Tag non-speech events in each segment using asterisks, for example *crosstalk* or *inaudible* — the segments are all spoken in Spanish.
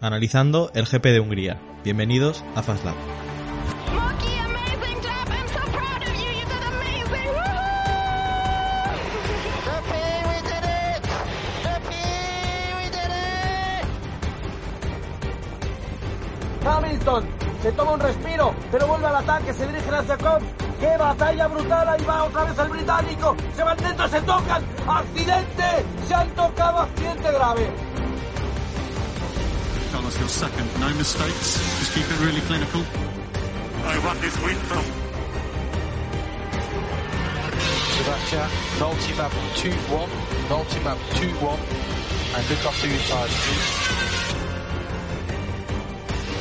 Analizando el GP de Hungría. Bienvenidos a FastLab. Hamilton se toma un respiro, pero vuelve al ataque, se dirige hacia Combs. ¡Qué batalla brutal! Ahí va otra vez el británico. Se van dentro, se tocan. ¡Accidente! Se han tocado, accidente grave. Carlos goes second. No mistakes. Just keep it really clinical. I want this win from. Sebastian, multi-map 2-1, multi-map 2-1, and look after your tires, please.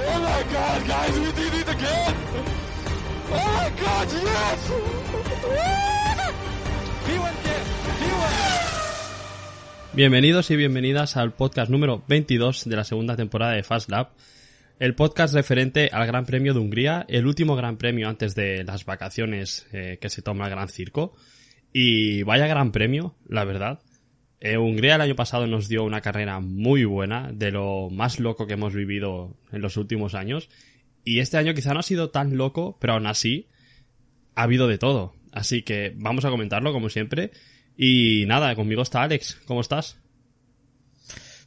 Oh my god, guys, we did it again! Oh my god, yes! he went there! He went Bienvenidos y bienvenidas al podcast número 22 de la segunda temporada de Fast Lab, el podcast referente al Gran Premio de Hungría, el último Gran Premio antes de las vacaciones eh, que se toma el Gran Circo. Y vaya Gran Premio, la verdad. Eh, Hungría el año pasado nos dio una carrera muy buena, de lo más loco que hemos vivido en los últimos años. Y este año quizá no ha sido tan loco, pero aún así ha habido de todo. Así que vamos a comentarlo como siempre. Y nada, conmigo está Alex. ¿Cómo estás?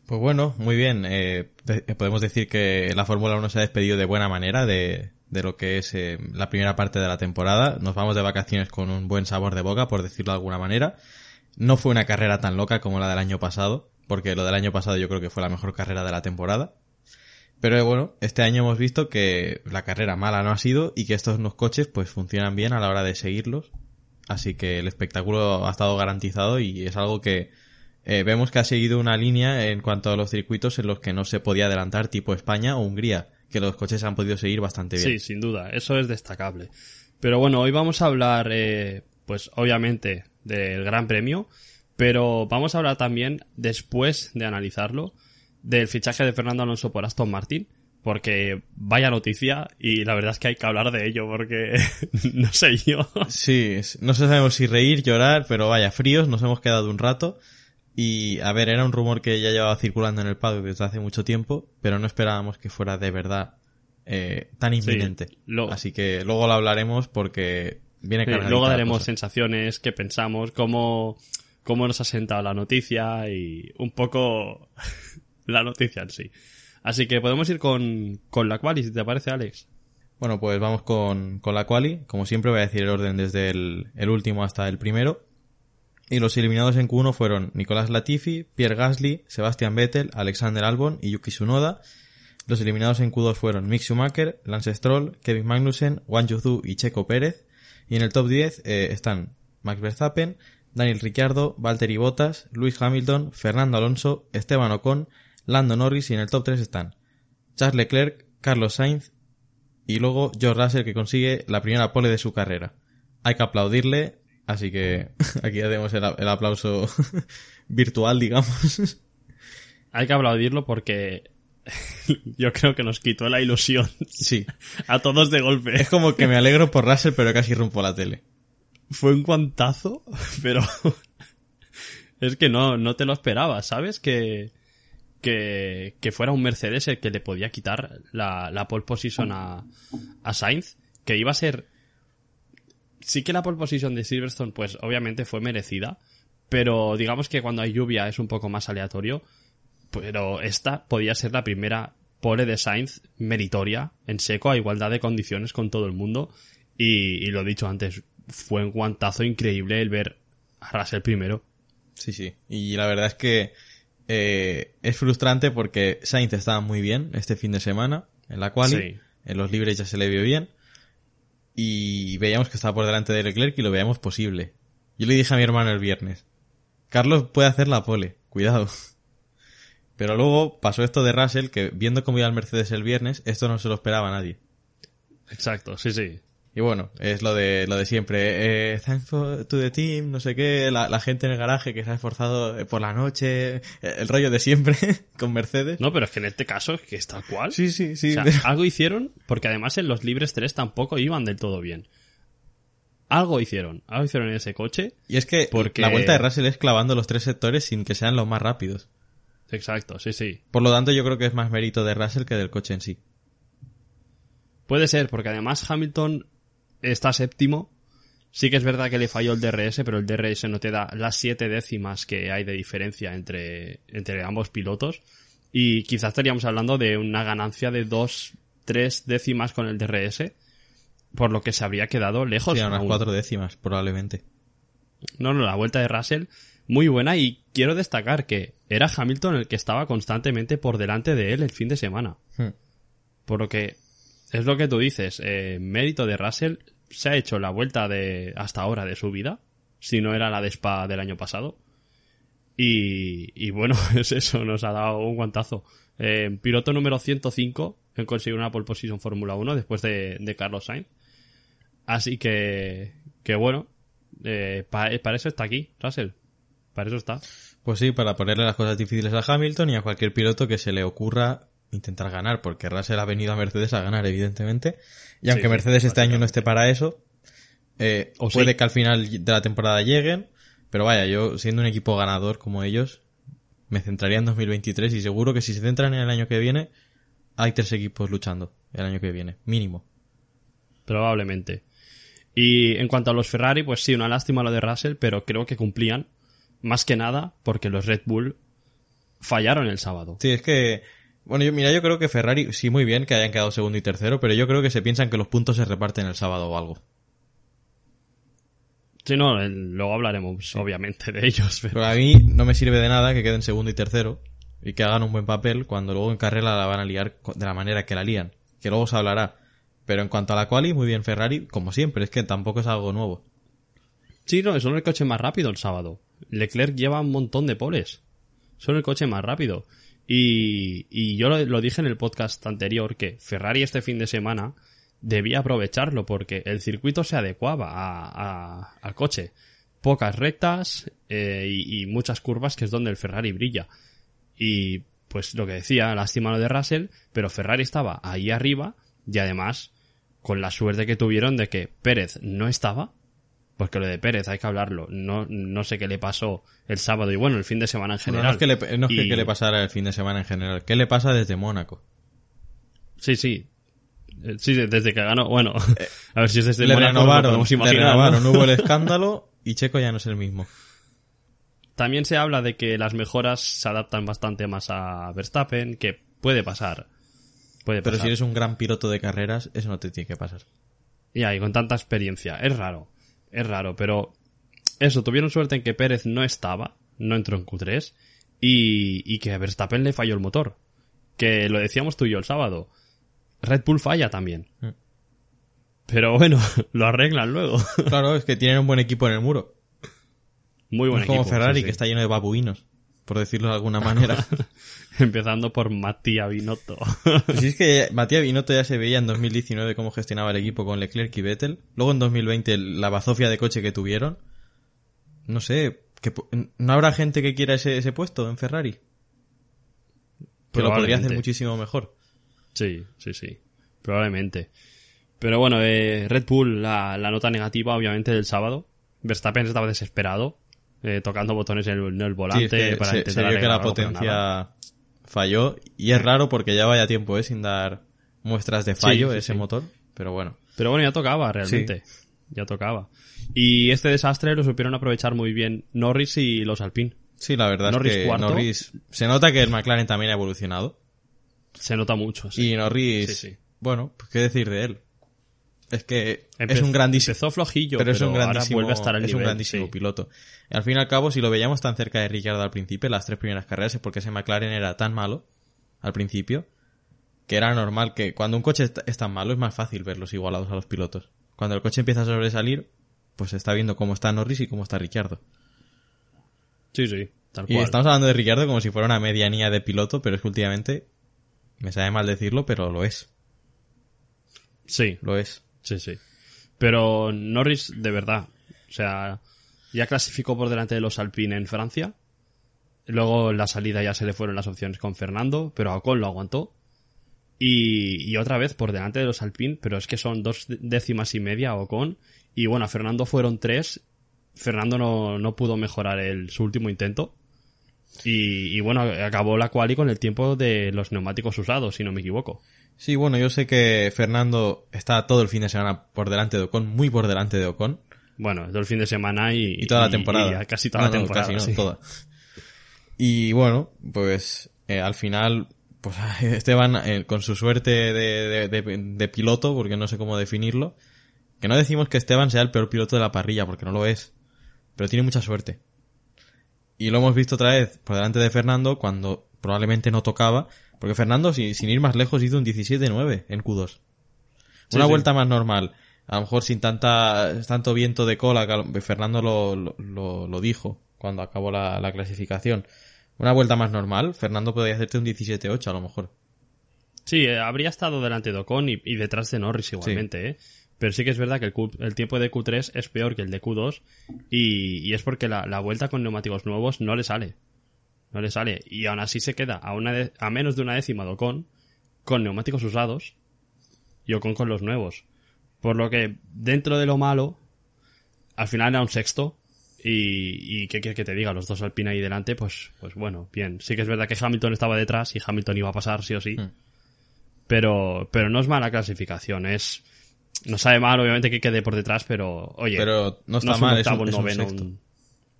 Pues bueno, muy bien. Eh, de- podemos decir que la Fórmula 1 se ha despedido de buena manera de, de lo que es eh, la primera parte de la temporada. Nos vamos de vacaciones con un buen sabor de boca, por decirlo de alguna manera. No fue una carrera tan loca como la del año pasado, porque lo del año pasado yo creo que fue la mejor carrera de la temporada. Pero eh, bueno, este año hemos visto que la carrera mala no ha sido y que estos dos coches pues funcionan bien a la hora de seguirlos. Así que el espectáculo ha estado garantizado y es algo que eh, vemos que ha seguido una línea en cuanto a los circuitos en los que no se podía adelantar tipo España o Hungría, que los coches han podido seguir bastante bien. Sí, sin duda, eso es destacable. Pero bueno, hoy vamos a hablar, eh, pues obviamente, del Gran Premio, pero vamos a hablar también, después de analizarlo, del fichaje de Fernando Alonso por Aston Martin, porque vaya noticia y la verdad es que hay que hablar de ello porque *laughs* no sé yo. Sí, no sabemos si reír, llorar, pero vaya, fríos, nos hemos quedado un rato. Y a ver, era un rumor que ya llevaba circulando en el paddock desde hace mucho tiempo, pero no esperábamos que fuera de verdad eh, tan inminente. lo- Así que luego lo hablaremos porque viene Sí, luego daremos sensaciones, qué pensamos, cómo, cómo nos ha sentado la noticia y un poco *laughs* la noticia en sí. Así que podemos ir con, con la quali, si te parece, Alex. Bueno, pues vamos con, con la quali. Como siempre voy a decir el orden desde el, el último hasta el primero. Y los eliminados en Q1 fueron Nicolás Latifi, Pierre Gasly, Sebastian Vettel, Alexander Albon y Yuki Tsunoda. Los eliminados en Q2 fueron Mick Schumacher, Lance Stroll, Kevin Magnussen, Juan Yuzu y Checo Pérez. Y en el top 10 eh, están Max Verstappen, Daniel Ricciardo, Valtteri Bottas, Luis Hamilton, Fernando Alonso, Esteban Ocon, Lando Norris y en el top 3 están Charles Leclerc, Carlos Sainz y luego George Russell que consigue la primera pole de su carrera. Hay que aplaudirle, así que *laughs* aquí ya tenemos el, el aplauso *laughs* virtual, digamos. Hay que aplaudirlo porque *laughs* yo creo que nos quitó la ilusión Sí, a todos de golpe. es como que me alegro por Russell, pero casi rompo la tele. Fue un guantazo, pero es que no, no te lo esperabas, ¿sabes? Que, que, que fuera un Mercedes el que le podía quitar la, la pole position a, a Sainz, que iba a ser... Sí que la pole position de Silverstone, pues obviamente fue merecida, pero digamos que cuando hay lluvia es un poco más aleatorio, pero esta podía ser la primera pole de Sainz meritoria, en seco, a igualdad de condiciones con todo el mundo, y, y lo dicho antes, fue un guantazo increíble el ver a Russell primero. Sí, sí. Y la verdad es que eh, es frustrante porque Sainz estaba muy bien este fin de semana, en la cual Sí. en los libres ya se le vio bien. Y veíamos que estaba por delante de Leclerc y lo veíamos posible. Yo le dije a mi hermano el viernes, Carlos puede hacer la pole, cuidado. *laughs* Pero luego pasó esto de Russell, que viendo cómo iba el Mercedes el viernes, esto no se lo esperaba nadie. Exacto, sí, sí. Y bueno, es lo de lo de siempre. Eh, thanks for- to the team, no sé qué, la, la gente en el garaje que se ha esforzado eh, por la noche, eh, el rollo de siempre *laughs* con Mercedes. No, pero es que en este caso es que es tal cual. Sí, sí, sí. O sea, *laughs* algo hicieron, porque además en los libres 3 tampoco iban del todo bien. Algo hicieron, algo hicieron en ese coche. y es que porque- la vuelta de Russell es clavando los tres sectores sin que sean los más rápidos. Exacto, sí, sí. Por lo tanto, yo creo que es más mérito de Russell que del coche en sí. Puede ser, porque además Hamilton está séptimo. Sí que es verdad que le falló el DRS, pero el DRS no te da las siete décimas que hay de diferencia entre, entre ambos pilotos. Y quizás estaríamos hablando de una ganancia de dos, tres décimas con el DRS, por lo que se habría quedado lejos. Sí, unas aún. cuatro décimas, probablemente. No, no, la vuelta de Russell muy buena y quiero destacar que era Hamilton el que estaba constantemente por delante de él el fin de semana. Hmm. Por lo que es lo que tú dices, eh, mérito de Russell se ha hecho la vuelta de hasta ahora de su vida, si no era la de Spa del año pasado. Y, y bueno, *laughs* es eso, nos ha dado un guantazo. Eh, piloto número 105 en conseguir una pole position Fórmula 1 después de, de Carlos Sainz. Así que, que bueno, eh, pa- para eso está aquí, Russell. Para eso está. Pues sí, para ponerle las cosas difíciles a Hamilton y a cualquier piloto que se le ocurra intentar ganar, porque Russell ha venido a Mercedes a ganar, evidentemente. Y aunque sí, Mercedes este año no esté para eso, eh, O puede sí. que al final de la temporada lleguen. Pero vaya, yo siendo un equipo ganador como ellos, me centraría en 2023 y seguro que si se centran en el año que viene, hay tres equipos luchando el año que viene, mínimo. Probablemente. Y en cuanto a los Ferrari, pues sí, una lástima lo de Russell, pero creo que cumplían. Más que nada porque los Red Bull fallaron el sábado. Sí, es que, bueno, yo, mira, yo creo que Ferrari, sí, muy bien que hayan quedado segundo y tercero, pero yo creo que se piensan que los puntos se reparten el sábado o algo. Sí, no, luego hablaremos obviamente de ellos, pero Pero a mí no me sirve de nada que queden segundo y tercero y que hagan un buen papel cuando luego en carrera la van a liar de la manera que la lían. Que luego se hablará. Pero en cuanto a la quali, muy bien Ferrari, como siempre, es que tampoco es algo nuevo. Sí, no, son el coche más rápido el sábado. Leclerc lleva un montón de poles. Son el coche más rápido. Y, y yo lo, dije en el podcast anterior que Ferrari este fin de semana debía aprovecharlo porque el circuito se adecuaba a- a- al coche. Pocas rectas eh, y, y muchas curvas que es donde el Ferrari brilla. Y pues lo que decía, lástima lo de Russell, pero Ferrari estaba ahí arriba y además con la suerte que tuvieron de que Pérez no estaba porque lo de Pérez hay que hablarlo. No, no sé qué le pasó el sábado y bueno, el fin de semana en general. no es que le, no es Y- que le pasara el fin de semana en general. ¿Qué le pasa desde Mónaco? Sí, sí. Eh, Sí, desde que ganó. Bueno, *laughs* a ver si es desde le Mónaco, lo renovaron, le ¿no? hubo el *laughs* escándalo y Checo ya no es el mismo. También se habla de que las mejoras se adaptan bastante más a Verstappen, que puede pasar. Puede Pero pasar. si eres un gran piloto de carreras, eso no te tiene que pasar. Y ahí, con tanta experiencia. Es raro. Es raro, pero eso, tuvieron suerte en que Pérez no estaba, no entró en Q3, y, y que a Verstappen le falló el motor. Que lo decíamos tú y yo el sábado. Red Bull falla también. Mm. Pero bueno, *laughs* lo arreglan luego. Claro, es que tienen un buen equipo en el muro. Muy No buen es como equipo, Ferrari, sí, sí. que está lleno de babuinos, por decirlo de alguna manera. *laughs* *laughs* Empezando por Mattia Binotto. Pues sí, es que *laughs* Matías Binotto ya se veía en 2019 cómo gestionaba el equipo con Leclerc y Vettel. Luego en 2020 la bazofia de coche que tuvieron. No sé, que ¿no habrá gente que quiera ese, ese puesto en Ferrari? Que lo podría hacer muchísimo mejor. Sí, sí, sí. Probablemente. Pero bueno, eh, Red Bull, la, la nota negativa, obviamente, del sábado. Verstappen estaba desesperado, eh, tocando botones en el, en el Sí, volante es que para se, intentar se vio que la potencia falló. Y es raro porque ya vaya tiempo, ¿eh? Sin dar muestras de fallo sí, ese motor. Pero bueno. Pero bueno, ya tocaba realmente. Ya tocaba. Y este desastre lo supieron aprovechar muy bien Norris y los Alpine. Sí, la verdad Norris es que cuarto. Norris... Se nota que el McLaren también ha evolucionado. Se nota mucho. sí. Y Norris... Sí, sí. Bueno, pues qué decir de él. Es que es Empezó- un grandísimo... Empezó flojillo, pero es un grandísimo, vuelve a estar al es un grandísimo sí. piloto. Al fin y al cabo, si lo veíamos tan cerca de Ricciardo al principio, las tres primeras carreras, es porque ese McLaren era tan malo al principio que era normal que cuando un coche es es tan malo es más fácil verlos igualados a los pilotos. Cuando el coche empieza a sobresalir, pues se está viendo cómo está Norris y cómo está Ricciardo. Sí, sí. tal Y cual. estamos hablando de Ricciardo como si fuera una medianía de piloto, pero es que últimamente, me sabe mal decirlo, pero lo es. Sí, Lo es. Sí, sí. Pero Norris, de verdad, o sea, ya clasificó por delante de los Alpine en Francia. Luego la salida ya se le fueron las opciones con Fernando, pero Ocon lo aguantó. Y, y otra vez por delante de los Alpine, pero es que son dos décimas y media Ocon. Y bueno, a Fernando fueron tres. Fernando no, no pudo mejorar el, su último intento. Y, y bueno, acabó la quali con el tiempo de los neumáticos usados, si no me equivoco. Sí, bueno, yo sé que Fernando está todo el fin de semana por delante de Ocon, muy por delante de Ocon. Bueno, todo el fin de semana y, Y toda la temporada. y casi toda No, la no, temporada. casi no, sí. toda. Y bueno, pues eh, al final, pues *laughs* Esteban, eh, con su suerte de, de- de- de piloto, porque no sé cómo definirlo, que no decimos que Esteban sea el peor piloto de la parrilla, porque no lo es, pero tiene mucha suerte. Y lo hemos visto otra vez por delante de Fernando cuando probablemente no tocaba, porque Fernando, si- sin ir más lejos, hizo un 17-9 en Q2. Sí, Una sí. vuelta más normal. A lo mejor sin tanta, tanto viento de cola, que Fernando lo, lo, lo- dijo cuando acabó la, la clasificación. Una vuelta más normal, Fernando podría hacerte un 17-8 a lo mejor. Sí, eh, habría estado delante de Ocon y, y detrás de Norris igualmente, ¿eh? Pero sí que es verdad que el, Q- el tiempo de Q3 es peor que el de Q2 y, y es porque la, la vuelta con neumáticos nuevos no le sale. No le sale. Y aún así se queda a, una de- a menos de una décima de Ocon con neumáticos usados y Ocon con los nuevos. Por lo que dentro de lo malo, al final era un sexto y, y qué quieres que te diga, los dos Alpine ahí delante, pues, pues bueno, bien. Sí que es verdad que Hamilton estaba detrás y Hamilton iba a pasar sí o sí. Hmm. Pero, pero no es mala clasificación, es, no sabe mal obviamente que quede por detrás, pero oye, Pero no está es mal, es octavo, un- es un noveno, sexto. un-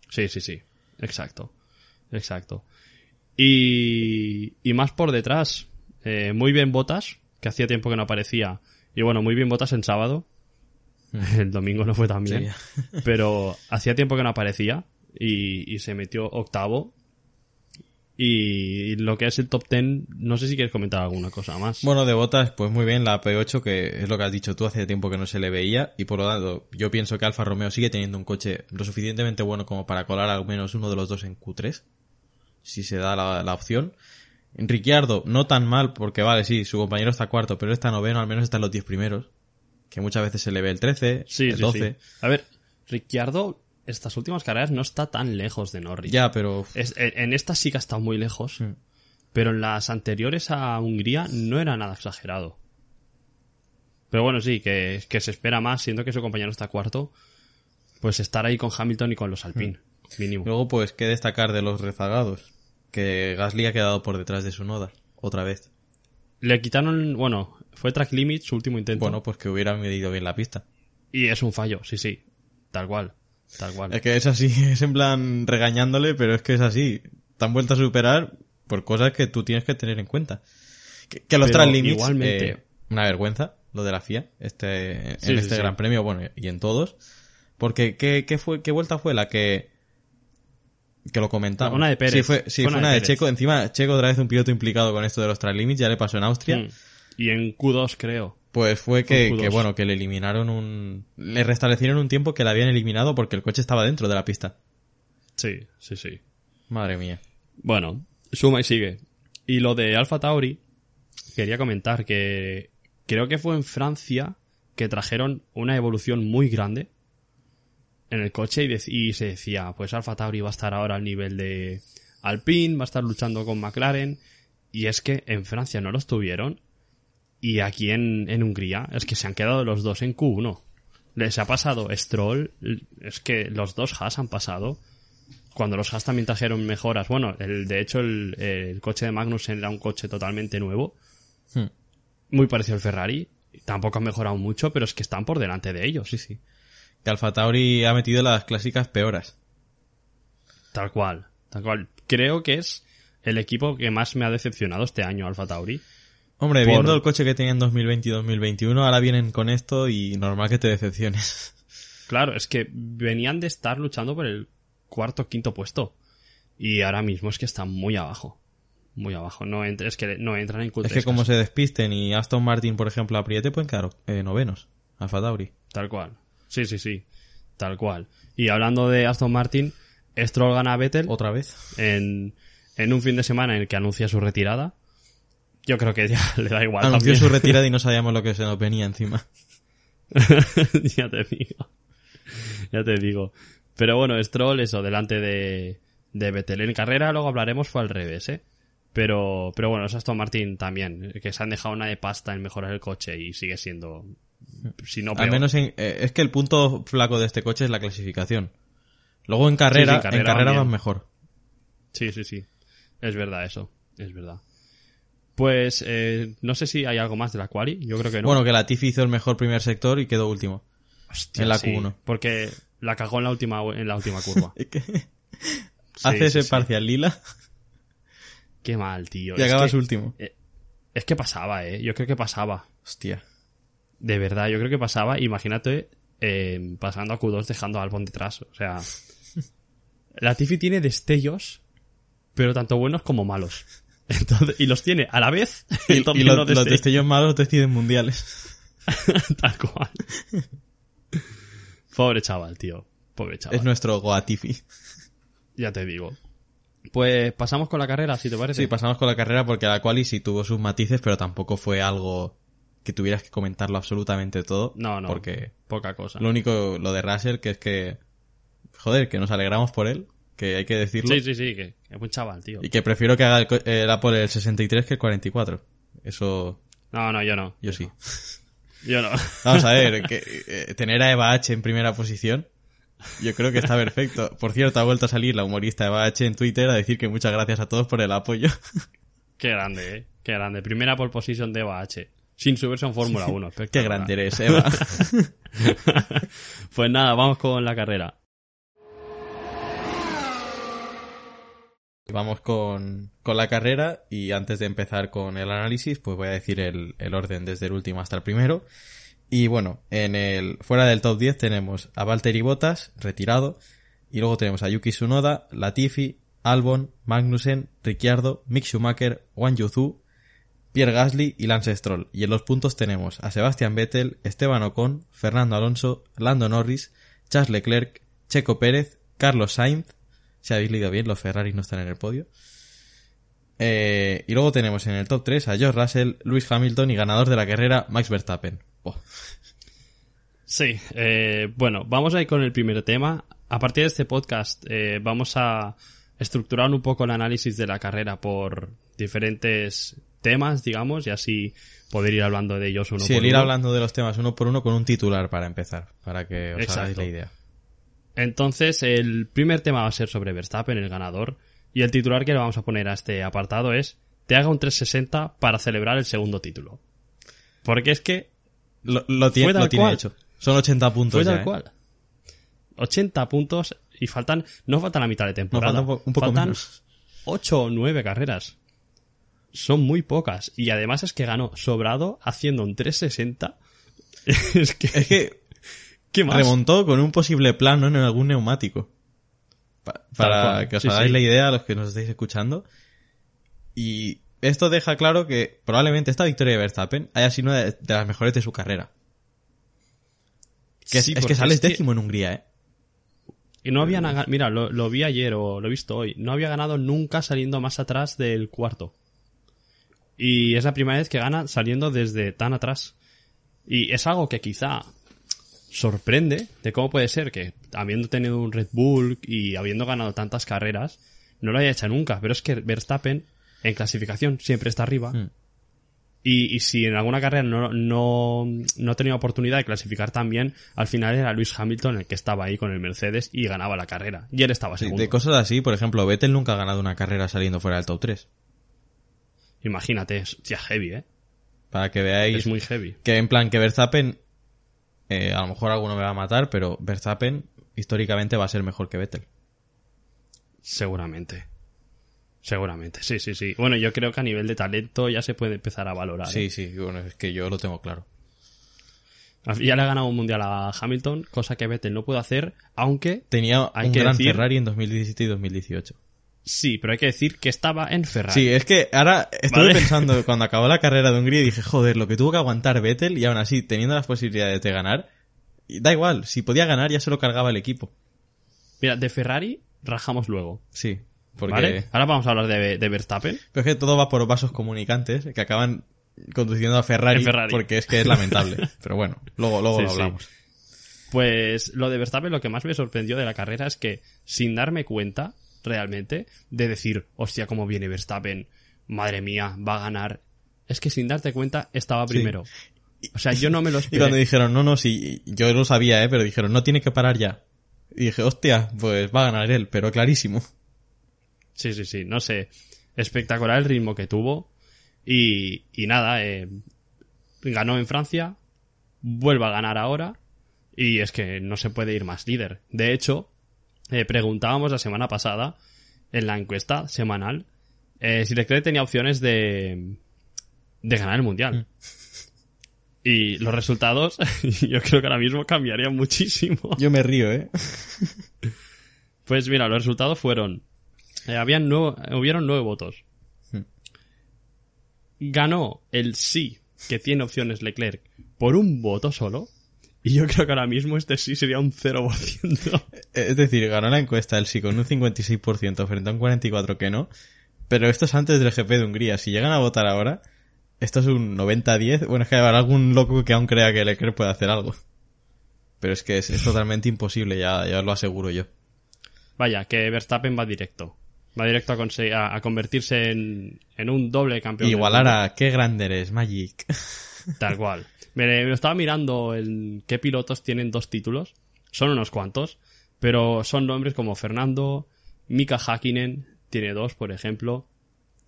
Sí, sí, sí, exacto, exacto. Y, y más por detrás, eh, muy bien Botas, que hacía tiempo que no aparecía, y bueno, muy bien Botas en sábado, *laughs* el domingo no fue tan bien, *laughs* pero hacía tiempo que no aparecía y, y se metió octavo. Y lo que es el top 10, no sé si quieres comentar alguna cosa más. Bueno, de botas, pues muy bien, la P8, que es lo que has dicho tú, hace tiempo que no se le veía, y por lo tanto, yo pienso que Alfa Romeo sigue teniendo un coche lo suficientemente bueno como para colar al menos uno de los dos en Q3, si se da la, la opción. Ricciardo, no tan mal, porque vale, sí, su compañero está cuarto, pero está noveno, al menos está en los 10 primeros, que muchas veces se le ve el 13, Sí, el sí, 12. sí. A ver, Ricciardo, estas últimas carreras no está tan lejos de Norris. Ya, pero Es- en, esta sí que ha estado muy lejos, Mm. pero en las anteriores a Hungría no era nada exagerado. Pero bueno, sí, que, que se espera más, siendo que su compañero está cuarto, pues estar ahí con Hamilton y con los Alpine, mínimo. luego pues qué destacar de los rezagados, que Gasly ha quedado por detrás de su noda, otra vez. Le quitaron, bueno, fue track limit su último intento. Bueno, pues que hubiera medido bien la pista. Y es un fallo, sí, sí. Tal cual. Tal cual. Es que es así, *laughs* es en plan regañándole, pero es que es así. Te han vuelto a superar por cosas que tú tienes que tener en cuenta. Que, que los Pero track limits, igualmente- eh, una vergüenza, lo de la FIA, este, en sí, este sí. gran premio, bueno, y en todos. Porque, ¿qué, qué fue, qué vuelta fue la que, que lo comentamos? Una de Pérez. Sí, fue, sí, Fue fue una de. Checo. Encima, Checo otra vez un piloto implicado con esto de los track limits, ya le pasó en Austria. Mm. Y en Q2 creo. Pues fue que, Con Q2. que, bueno, que le eliminaron un... Le restablecieron un tiempo que le habían eliminado porque el coche estaba dentro de la pista. Sí, sí, sí. Madre mía. Bueno, suma y sigue. Y lo de Alpha Tauri, quería comentar que creo que fue en Francia que trajeron una evolución muy grande en el coche y, se decía, pues Alpha Tauri va a estar ahora al nivel de Alpine, va a estar luchando con McLaren. Y es que en Francia no los tuvieron. Y aquí en, en Hungría es que se han quedado los dos en Q1. Les ha pasado Stroll, es que los dos Haas han pasado cuando los Haas también trajeron mejoras. Bueno, el, de hecho el, el coche de Magnussen era un coche totalmente nuevo, Hmm. muy parecido al Ferrari. Tampoco han mejorado mucho, pero es que están por delante de ellos. Sí, sí. Que Alfa Tauri ha metido las clásicas peoras. Tal cual, tal cual. Creo que es el equipo que más me ha decepcionado este año, Alfa Tauri. Hombre, Por- viendo el coche que tenía en 2020 y 2021, ahora vienen con esto y normal que te decepciones. *laughs* Claro, es que venían de estar luchando por el cuarto quinto puesto. Y ahora mismo es que están muy abajo. Muy abajo. No entra- es que no entran en Q3 Es que como casi. se despisten y Aston Martin, por ejemplo, apriete, pueden quedar eh, novenos. Alfa Tauri. Tal cual. Sí, sí, sí. Tal cual. Y hablando de Aston Martin, Stroll gana a Vettel Otra vez. en, en un fin de semana en el que anuncia su retirada. Yo creo que ya *laughs* le da igual. Anunció también. su retirada *laughs* y no sabíamos lo que se nos venía encima. *laughs* ya te digo. Ya te digo. Pero bueno, Stroll, eso, delante de, de Vettel en carrera, luego hablaremos, fue al revés, ¿eh? Pero, pero bueno, es Aston Martin también, que se han dejado una de pasta en mejorar el coche y sigue siendo, si no Al menos en- eh, es que el punto flaco de este coche es la clasificación. Luego en carrera, Sí, sí, en carrera en bien. mejor. Sí, sí, sí. Es verdad eso, es verdad. Pues, eh, no sé si hay algo más de la quali, yo creo que no. Bueno, que la Tiffy hizo el mejor primer sector y quedó último. Hostia, en la sí, Q1. Porque la cagó en la última, en la última curva. *laughs* Hace ese parcial lila Qué mal, tío. y Es acabas que- último. Es que pasaba, eh. Yo creo que pasaba. Hostia. De verdad, yo creo que pasaba. Imagínate eh, pasando a Q2 dejando a Albon detrás. O sea, *laughs* la Tiffy tiene destellos, pero tanto buenos como malos. *laughs* Entonces, y los tiene a la vez. Y, *laughs* los destellos. destellos malos deciden mundiales. Tal cual. Pobre chaval, tío. Pobre chaval. Es nuestro Goa Tiffy. Ya te digo. Pues pasamos con la carrera, si te parece. Sí, pasamos con la carrera porque la quali sí tuvo sus matices, pero tampoco fue algo que tuvieras que comentarlo absolutamente todo. No, no. Porque Poca cosa. lo único, lo de Russell, que es que, joder, que nos alegramos por él, que hay que decirlo. Sí, sí, sí, que es buen chaval, tío. Y que prefiero que haga el, el Apple el 63 que el 44. Eso, No, no, yo no. yo sí. *laughs* Yo no. Vamos a ver, *laughs* que, eh, tener a Eva H en primera posición, yo creo que está perfecto. Por cierto, ha vuelto a salir la humorista Eva H en Twitter a decir que muchas gracias a todos por el apoyo. Qué grande, eh. Qué grande. Primera pole position de Eva H. Sin subirse en Fórmula 1. Qué grande eres, Eva. *laughs* pues nada, vamos con la carrera. Vamos con, con la carrera y antes de empezar con el análisis, pues voy a decir el, el orden desde el último hasta el primero. Y bueno, en el fuera del top 10 tenemos a Valtteri Bottas, retirado, y luego tenemos a Yuki Tsunoda, Latifi, Albon, Magnussen, Ricciardo, Mick Schumacher, Wang Yuzu, Pierre Gasly y Lance Stroll. Y en los puntos tenemos a Sebastian Vettel, Esteban Ocon, Fernando Alonso, Lando Norris, Charles Leclerc, Checo Pérez, Carlos Sainz, si habéis leído bien, los Ferraris no están en el podio. Eh, y luego tenemos en el top 3 a George Russell, Lewis Hamilton y ganador de la carrera Max Verstappen. Buah. Sí, eh, bueno, vamos a ir con el primer tema. A partir de este podcast eh, vamos a estructurar un poco el análisis de la carrera por diferentes temas, digamos, y así poder ir hablando de ellos uno sí, por el ir uno. hablando de los temas uno por uno con un titular para empezar, para que os Exacto. hagáis la idea. Entonces, el primer tema va a ser sobre Verstappen, el ganador, y el titular que le vamos a poner a este apartado es te haga un 360 para celebrar el segundo título. Porque es que Lo, lo tiene, lo tiene hecho. Son 80 puntos fue ya, tal ¿eh? cual. 80 puntos y faltan, no falta la mitad de temporada. falta un, po- un poco faltan menos. 8 o 9 carreras. Son muy pocas. Y además es que ganó sobrado haciendo un 360. *laughs* es que, Es que ¿qué más? remontó con un posible plano en algún neumático. Pa- para que os sí, hagáis sí. la idea a los que nos estáis escuchando. Y esto deja claro que probablemente esta victoria de Verstappen haya sido una de, las mejores de su carrera. Que es, Sí, es que sales décimo en Hungría, ¿eh? Y no había mira, lo, lo vi ayer o lo he visto hoy, no había ganado nunca saliendo más atrás del cuarto. Y es la primera vez que gana saliendo desde tan atrás. Y es algo que quizá sorprende de cómo puede ser que habiendo tenido un Red Bull y habiendo ganado tantas carreras, no lo haya hecho nunca. Pero es que Verstappen en clasificación siempre está arriba. Mm. Y, y si en alguna carrera no, no, no tenía oportunidad de clasificar tan bien, al final era Luis Hamilton el que estaba ahí con el Mercedes y ganaba la carrera. Y él estaba Sí, segundo. de cosas así, por ejemplo, Vettel nunca ha ganado una carrera saliendo fuera del top 3. Imagínate, es tía, heavy, ¿eh? Para que veáis Es muy heavy. que en plan que Verstappen, eh, a lo mejor alguno me va a matar, pero Verstappen históricamente va a ser mejor que Vettel. Seguramente. Seguramente, sí, sí, sí. Bueno, yo creo que a nivel de talento ya se puede empezar a valorar. Sí, ¿eh? sí, bueno, es que yo lo tengo claro. Ya le ha ganado un mundial a Hamilton, cosa que Vettel no puede hacer, aunque Tenía Hay un que gran decir- Ferrari en 2017 y 2018. Sí, pero hay que decir que estaba en Ferrari. Sí, es que ahora estuve Vale. pensando *laughs* cuando acabó la carrera de Hungría y dije, joder, lo que tuvo que aguantar Vettel y aún así, teniendo las posibilidades de ganar, da igual, si podía ganar ya se lo cargaba el equipo. Mira, de Ferrari rajamos luego. Sí, porque... ¿Vale? Ahora vamos a hablar de, de Verstappen. Pero es que todo va por vasos comunicantes que acaban conduciendo a Ferrari, Ferrari. porque es que es lamentable. *laughs* Pero bueno, luego, luego Sí, lo sí. hablamos. Pues lo de Verstappen lo que más me sorprendió de la carrera es que sin darme cuenta realmente de decir, hostia, cómo viene Verstappen, madre mía, va a ganar. Es que sin darte cuenta estaba Sí. primero. O sea, yo no me lo Y esperé. cuando dijeron, no, no, sí, yo lo sabía, ¿eh? Pero dijeron, no tiene que parar ya. Y dije, hostia, pues va a ganar él, pero clarísimo. Sí, sí, sí, no sé. Espectacular el ritmo que tuvo. Y, y nada, eh, ganó en Francia, vuelve a ganar ahora. Y es que no se puede ir más líder. De hecho, eh, preguntábamos la semana pasada, en la encuesta semanal, eh, si Leclerc tenía opciones de, de ganar el mundial. Y los resultados, *laughs* yo creo que ahora mismo cambiarían muchísimo. Yo me río, ¿eh? Pues mira, los resultados fueron. eh, habían nuevo, hubieron nueve votos. Hmm. Ganó el sí, que tiene opciones Leclerc, por un voto solo. Y yo creo que ahora mismo este sí sería un 0%. *laughs* Es decir, ganó la encuesta el sí con un 56% frente a un 44% que no. Pero esto es antes del GP de Hungría. Si llegan a votar ahora, esto es un 90-10. Bueno, es que habrá algún loco que aún crea que Leclerc puede hacer algo. Pero es que es, es totalmente imposible, ya, lo aseguro yo. Vaya, que Verstappen va directo. Va directo a, conse- a, a convertirse en, en un doble campeón. Igualar a qué grande eres, Magic. *laughs* Tal cual. Me, me estaba mirando en qué pilotos tienen dos títulos. Son unos cuantos. Pero son nombres como Fernando, Mika Hakkinen, tiene dos, por ejemplo.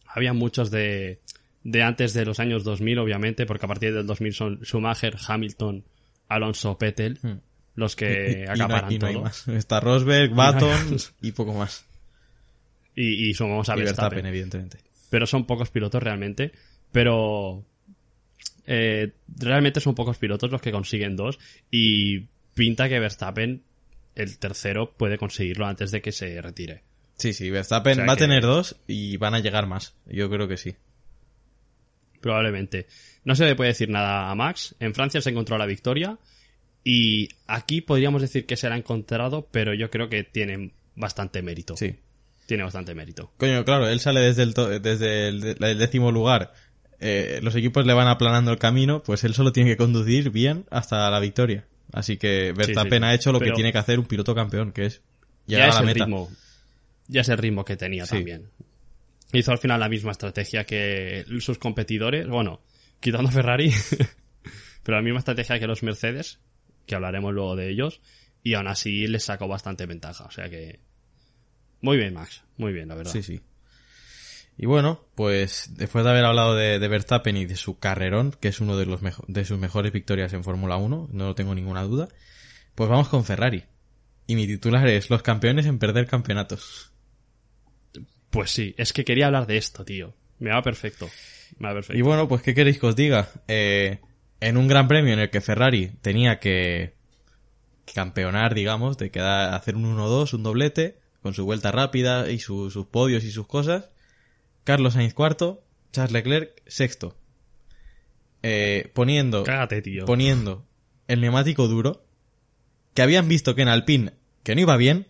Había muchos de, de antes de los años 2000, obviamente, porque a partir del 2000 son Schumacher, Hamilton, Alonso, Vettel, Hmm. los que Y- acaparan y no más. Está Rosberg, *laughs* Baton y poco más. Y, y sumamos a. Verstappen, evidentemente. pero son pocos pilotos realmente. Pero eh, realmente son pocos pilotos los que consiguen dos y pinta que Verstappen, el tercero, puede conseguirlo antes de que se retire. Sí, sí, Verstappen O sea va a tener dos y van a llegar más. Yo creo que sí. Probablemente. No se le puede decir nada a Max. En Francia se encontró la victoria y aquí podríamos decir que se la ha encontrado, pero yo creo que tiene bastante mérito. Sí. Tiene bastante mérito. Coño, claro, él sale desde el, desde el, de- el décimo lugar. Eh, los equipos le van aplanando el camino, pues él solo tiene que conducir bien hasta la victoria. Así que Verstappen sí. ha hecho lo que tiene que hacer un piloto campeón, que es ya llegar es a la el meta. ritmo. Ya es el ritmo que tenía Sí. también. Hizo al final la misma estrategia que sus competidores, bueno, quitando Ferrari, *laughs* pero la misma estrategia que los Mercedes, que hablaremos luego de ellos, y aún así les sacó bastante ventaja. O sea que. Muy bien, Max. Muy bien, la verdad. Sí, sí. Y bueno, pues después de haber hablado de, de Verstappen y de su carrerón, que es uno de, los mejo- de sus mejores victorias en Fórmula 1, no lo tengo ninguna duda, pues vamos con Ferrari. Y mi titular es Los campeones en perder campeonatos. Pues sí, es que quería hablar de esto, tío. Me va perfecto. Me va perfecto. Y bueno, pues ¿qué queréis que os diga? Eh, en un gran premio en el que Ferrari tenía que campeonar, digamos, de quedar, hacer un 1-2, un doblete, con su vuelta rápida y su- sus podios y sus cosas. Carlos Sainz cuarto, Charles Leclerc sexto. Eh, poniendo, Cágate, tío. poniendo el neumático duro, que habían visto que en Alpine, que no iba bien,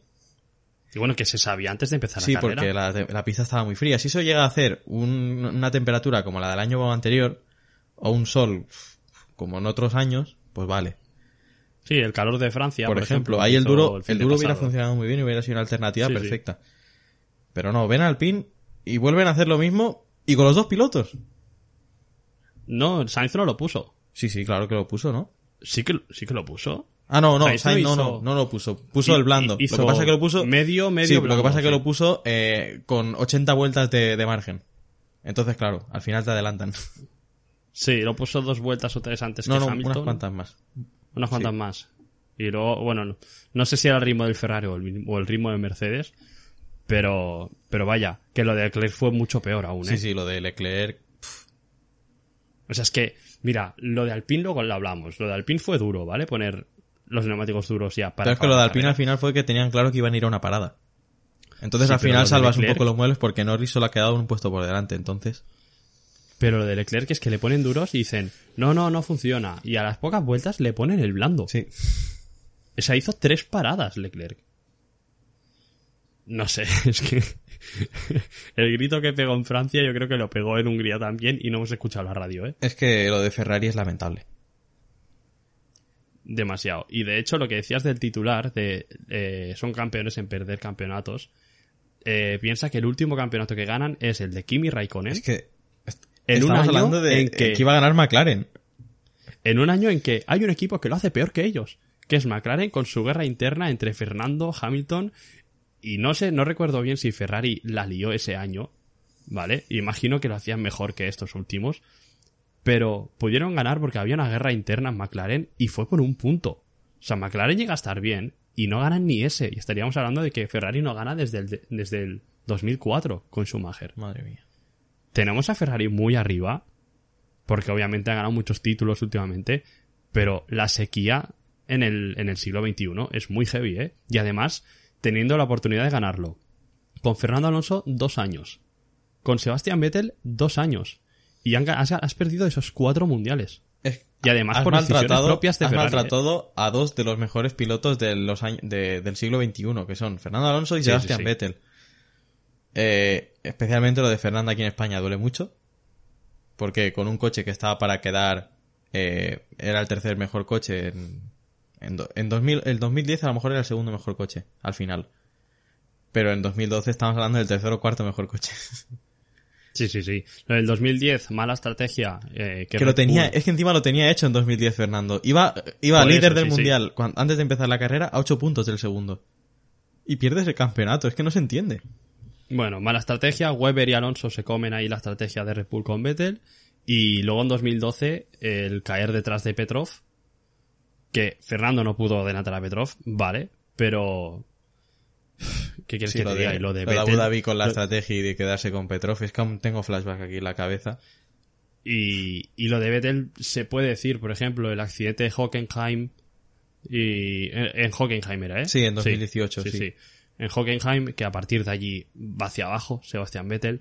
Y bueno, que se sabía antes de empezar Sí, la carrera. porque la, la pista estaba muy fría. Si eso llega a hacer un- una temperatura como la del año anterior, o un sol como en otros años, pues vale. Sí, el calor de Francia. por, Por, ejemplo, ahí el duro, el duro hubiera funcionado muy bien y hubiera sido una alternativa Sí, sí. perfecta. Pero no, ven al pin y vuelven a hacer lo mismo y con los dos pilotos. No, Sainz no lo puso. Sí, sí, claro que lo puso, ¿no? Sí que, sí que lo puso. Ah, no, no, Sainz no Sainz no, hizo- no, no lo puso. Puso el blando. hizo lo que pasa es que lo puso... medio, medio Sí, lo que pasa es que sí. lo puso eh, con 80 vueltas de, de margen. Entonces, claro, al final te adelantan. *laughs* Sí, lo puso dos vueltas o tres antes No, que no, Hamilton. unas cuantas más. Unas cuantas sí. más. Y luego, bueno, no, no sé si era el ritmo del Ferrari o el, o el ritmo del Mercedes, pero, pero vaya, que lo de Leclerc fue mucho peor aún, ¿eh? Sí, sí, lo de Leclerc. O sea, es que, mira, lo de Alpine luego lo hablamos. Lo de Alpine fue duro, ¿vale? Poner los neumáticos duros ya para. Pero es que lo de Alpine al final fue que tenían claro que iban a ir a una parada. Entonces Sí, al final salvas un poco los muebles porque Norris solo ha quedado un puesto por delante. Entonces, Pero lo de Leclerc es que le ponen duros y dicen, no, no, no funciona. Y a las pocas vueltas le ponen el blando. sí. O sea, hizo tres paradas Leclerc. No sé, *laughs* es que *laughs* el grito que pegó en Francia yo creo que lo pegó en Hungría también y no hemos escuchado la radio, ¿eh? Es que lo de Ferrari es lamentable. Demasiado. Y de hecho lo que decías del titular, de eh, son campeones en perder campeonatos, eh, piensa que el último campeonato que ganan es el de Kimi Raikkonen. Es que est- En un estamos año hablando de en que- que iba a ganar McLaren. en un año en que hay un equipo que lo hace peor que ellos, que es McLaren con su guerra interna entre Fernando, Hamilton y no sé, no recuerdo bien si Ferrari la lió ese año, ¿vale? Imagino que lo hacían mejor que estos últimos, pero pudieron ganar porque había una guerra interna en McLaren y fue por un punto. O sea, McLaren llega a estar bien y no ganan ni ese, y estaríamos hablando de que Ferrari no gana desde el, desde el 2004 con Schumacher Madre mía. tenemos a Ferrari muy arriba, porque obviamente ha ganado muchos títulos últimamente, pero la sequía en el, en el siglo XXI es muy heavy, ¿eh? Y además, teniendo la oportunidad de ganarlo. Con Fernando Alonso, dos años. Con Sebastián Vettel, dos años. Y has, has perdido esos cuatro mundiales. Es- Y además has por decisiones maltratado, propias de has Ferrari, ¿eh? maltratado a dos de los mejores pilotos de los años, de- del siglo XXI, que son Fernando Alonso y Sí, Sebastián sí, sí. Vettel. Eh, especialmente lo de Fernando aquí en España duele mucho, porque con un coche que estaba para quedar, eh, era el tercer mejor coche en, en, do- en 2000, el 2010 a lo mejor era el segundo mejor coche, al final. Pero en 2012 estamos hablando del tercer o cuarto mejor coche. *laughs* Sí, sí, sí. Lo del 2010, mala estrategia. eh, que que lo tenía, es que encima lo tenía hecho en 2010 Fernando. Iba, iba Por líder eso, del sí, sí. mundial antes de empezar la carrera a 8 puntos del segundo. Y pierdes el campeonato, es que no se entiende. Bueno, mala estrategia. Weber y Alonso se comen ahí la estrategia de Red Bull con Vettel. Y luego en 2012, el caer detrás de Petrov. Que Fernando no pudo adelantar a Petrov, vale, pero. ¿Qué quieres Sí, que lo te de, diga? Y lo de lo de Abu Dhabi con la lo- estrategia y de quedarse con Petrov, es que aún tengo flashback aquí en la cabeza. Y, y lo de Vettel se puede decir, por ejemplo, el accidente de Hockenheim. Y, en, en Hockenheim era, ¿eh? Sí, en 2018, sí. En Hockenheim, que a partir de allí va hacia abajo, Sebastián Vettel.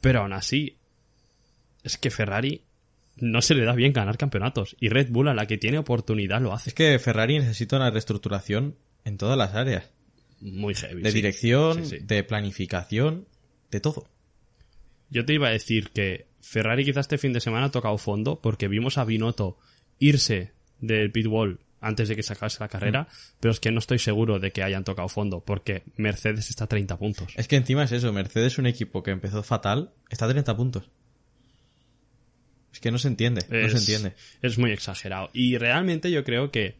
Pero aún así, es que Ferrari no se le da bien ganar campeonatos. Y Red Bull, a la que tiene oportunidad, lo hace Es que Ferrari necesita una reestructuración en todas las áreas. muy heavy. De sí. dirección, Sí, sí. de planificación, de todo. Yo te iba a decir que Ferrari quizás este fin de semana ha tocado fondo porque vimos a Binotto irse del pitwall antes de que se acabase la carrera, pero es que no estoy seguro de que hayan tocado fondo porque Mercedes está a 30 puntos. Es que encima es eso, Mercedes un equipo que empezó fatal, está a 30 puntos. Es que no se entiende, no se Es- entiende. Es muy exagerado. Y realmente yo creo que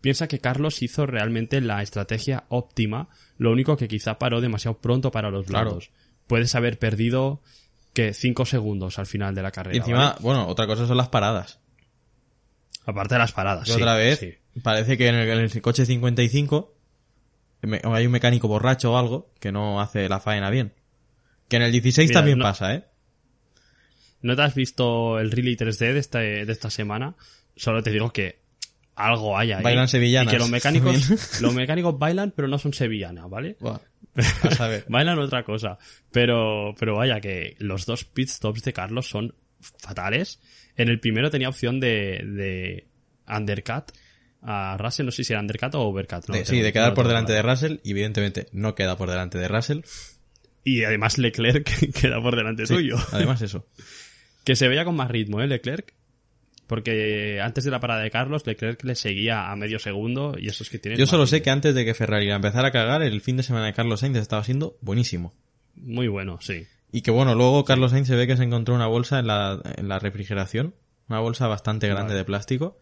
piensa que Carlos hizo realmente la estrategia óptima, lo único que quizá paró demasiado pronto para los Claro. blancos. Puedes haber perdido que 5 segundos al final de la carrera. Y encima, ¿vale? bueno, otra cosa son las paradas. aparte de las paradas. Sí, otra vez, sí. parece que en el, en el coche 55 me- hay un mecánico borracho o algo que no hace la faena bien. Que en el 16 Mira, también no- pasa, ¿eh? ¿No te has visto el Rally 3D de, este- de esta semana? Solo te digo que algo hay ahí. Bailan sevillanas Y que los mecánicos, *laughs* también. los mecánicos bailan, pero no son sevillanas, ¿vale? Buah, *laughs* a saber. Bailan otra cosa. Pero, pero vaya que los dos pit stops de Carlos son fatales. En el primero tenía opción de, de undercut a Russell, no sé si era undercut o overcut. no De- sí, de quedar por delante de. Russell y evidentemente no queda por delante de Russell. Y además Leclerc *laughs* queda por delante Sí, suyo. Además eso. Que se veía con más ritmo, ¿eh, Leclerc? Porque antes de la parada de Carlos, Leclerc le seguía a medio segundo y eso es que tiene... Yo solo sé que antes de que Ferrari empezara a cagar, el fin de semana de Carlos Sainz estaba siendo buenísimo. Muy bueno, sí. Y que bueno, luego Carlos Sainz se ve que se encontró una bolsa en la, en la refrigeración, una bolsa bastante grande Vale. de plástico,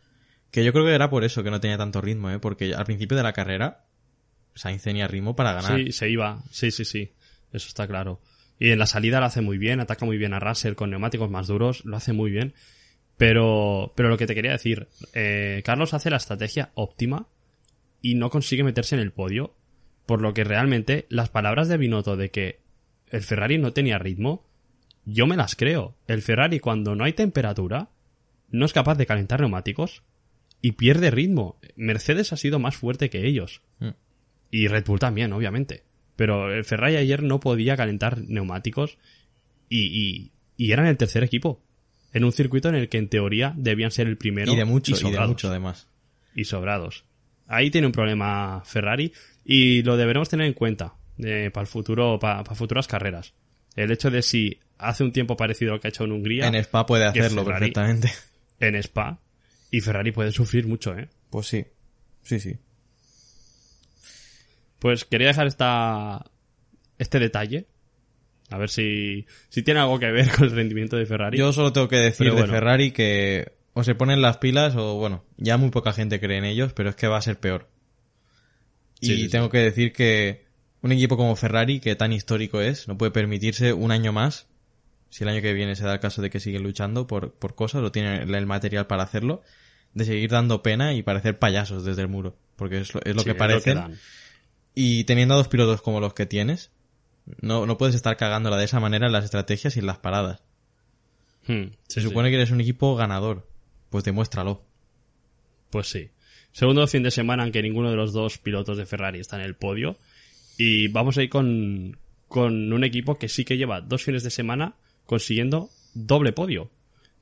que yo creo que era por eso que no tenía tanto ritmo, ¿eh? porque al principio de la carrera Sainz tenía ritmo para ganar. Sí, se iba. Sí, sí, sí. Eso está claro. Y en la salida lo hace muy bien, ataca muy bien a Russell con neumáticos más duros, lo hace muy bien. Pero, pero lo que te quería decir, eh, Carlos hace la estrategia óptima y no consigue meterse en el podio, por lo que realmente las palabras de Binotto de que el Ferrari no tenía ritmo, yo me las creo. El Ferrari cuando no hay temperatura no es capaz de calentar neumáticos y pierde ritmo. Mercedes ha sido más fuerte que ellos. Mm. Y Red Bull también, obviamente. Pero el Ferrari ayer no podía calentar neumáticos y, y, y eran el tercer equipo. En un circuito en el que en teoría debían ser el primero. y de mucho, y, de sobrados. mucho además. Y sobrados. Ahí tiene un problema Ferrari y lo deberemos tener en cuenta. eh, para el futuro, para, futuras carreras. El hecho de si hace un tiempo parecido a lo que ha hecho en Hungría. En Spa puede hacerlo Ferrari- perfectamente. En Spa. Y Ferrari puede sufrir mucho, ¿eh? Pues sí. Sí, sí. Pues quería dejar esta, este detalle. A ver si, si tiene algo que ver *laughs* con el rendimiento de Ferrari. Yo solo tengo que decir Pero de bueno. Ferrari que o se ponen las pilas o bueno, ya muy poca gente cree en ellos, pero es que va a ser peor. Y Sí, sí, sí. tengo que decir que un equipo como Ferrari, que tan histórico es, no puede permitirse un año más, si el año que viene se da el caso de que siguen luchando por, por cosas, o tienen el material para hacerlo, de seguir dando pena y parecer payasos desde el muro. Porque es lo, es lo que parecen. Y teniendo a dos pilotos como los que tienes, no, no puedes estar cagándola de esa manera en las estrategias y en las paradas. Hmm, Se sí. supone que eres un equipo ganador. Pues demuéstralo. Pues sí. Segundo fin de semana en que ninguno de los dos pilotos de Ferrari está en el podio. Y vamos a ir con, con un equipo que sí que lleva dos fines de semana consiguiendo doble podio,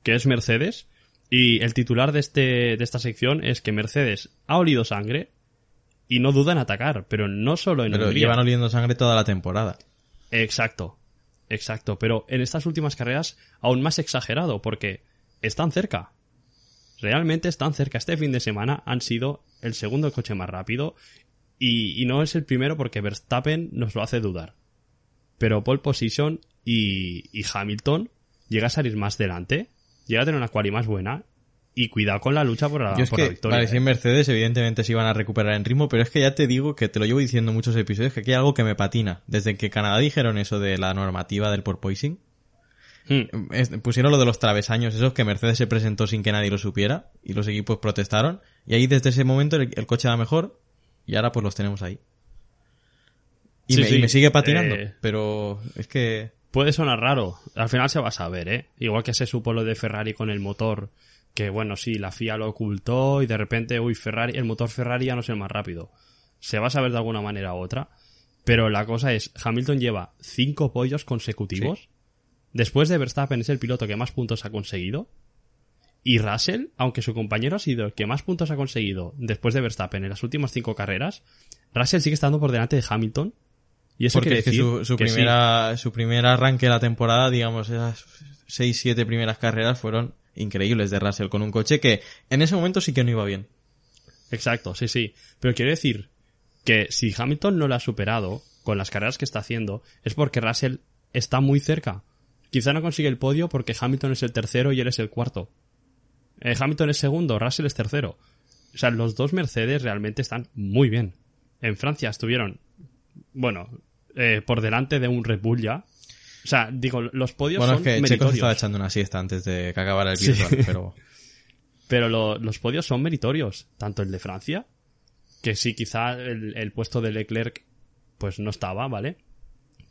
que es Mercedes. Y el titular de, este, de esta sección es que Mercedes ha olido sangre y no duda en atacar, pero no solo en Pero Hungría. llevan oliendo sangre toda la temporada. Exacto, exacto. Pero en estas últimas carreras aún más exagerado, porque están cerca. Realmente están cerca. Este fin de semana han sido el segundo coche más rápido y, y no es el primero porque Verstappen nos lo hace dudar. Pero pole position y, y Hamilton llega a salir más delante, llega a tener una quali más buena y cuidado con la lucha por la, Yo es por la victoria. vale, si ¿eh? en Mercedes evidentemente se iban a recuperar en ritmo, pero es que ya te digo que te lo llevo diciendo en muchos episodios que aquí hay algo que me patina. Desde que Canadá dijeron eso de la normativa del porpoising, Hmm. es- pusieron lo de los travesaños, esos que Mercedes se presentó sin que nadie lo supiera y los equipos protestaron y ahí desde ese momento el, el coche va mejor y ahora pues los tenemos ahí. Y, Sí, me, y sí, me sigue patinando, eh, pero es que Puede sonar raro. Al final se va a saber, ¿eh? Igual que se supo lo de Ferrari con el motor, que bueno, sí, la FIA lo ocultó y de repente, uy, Ferrari, el motor Ferrari ya no es el más rápido. Se va a saber de alguna manera u otra. Pero la cosa es, Hamilton lleva cinco pollos consecutivos. Después de Verstappen es el piloto que más puntos ha conseguido. Y Russell, aunque su compañero ha sido el que más puntos ha conseguido después de Verstappen en las últimas cinco carreras, Russell sigue estando por delante de Hamilton. Y eso porque es que su, su que sí. primera su primer arranque de la temporada, digamos, esas 6 7 primeras carreras fueron increíbles de Russell con un coche que en ese momento sí que no iba bien. Exacto, sí, sí. Pero quiero decir que si Hamilton no lo ha superado con las carreras que está haciendo, es porque Russell está muy cerca. Quizá no consigue el podio porque Hamilton es el tercero y él es el cuarto. Eh, Hamilton es segundo, Russell es tercero. O sea, los dos Mercedes realmente están muy bien. En Francia estuvieron, bueno, eh, por delante de un Red Bull ya. O sea, digo, los podios Bueno, es son que Checo se meritorios. estaba echando una siesta antes de que acabara el Sí. virtual, *laughs* pero Pero lo- los podios son meritorios. Tanto el de Francia, que sí, quizá el, el puesto de Leclerc pues no estaba, ¿vale?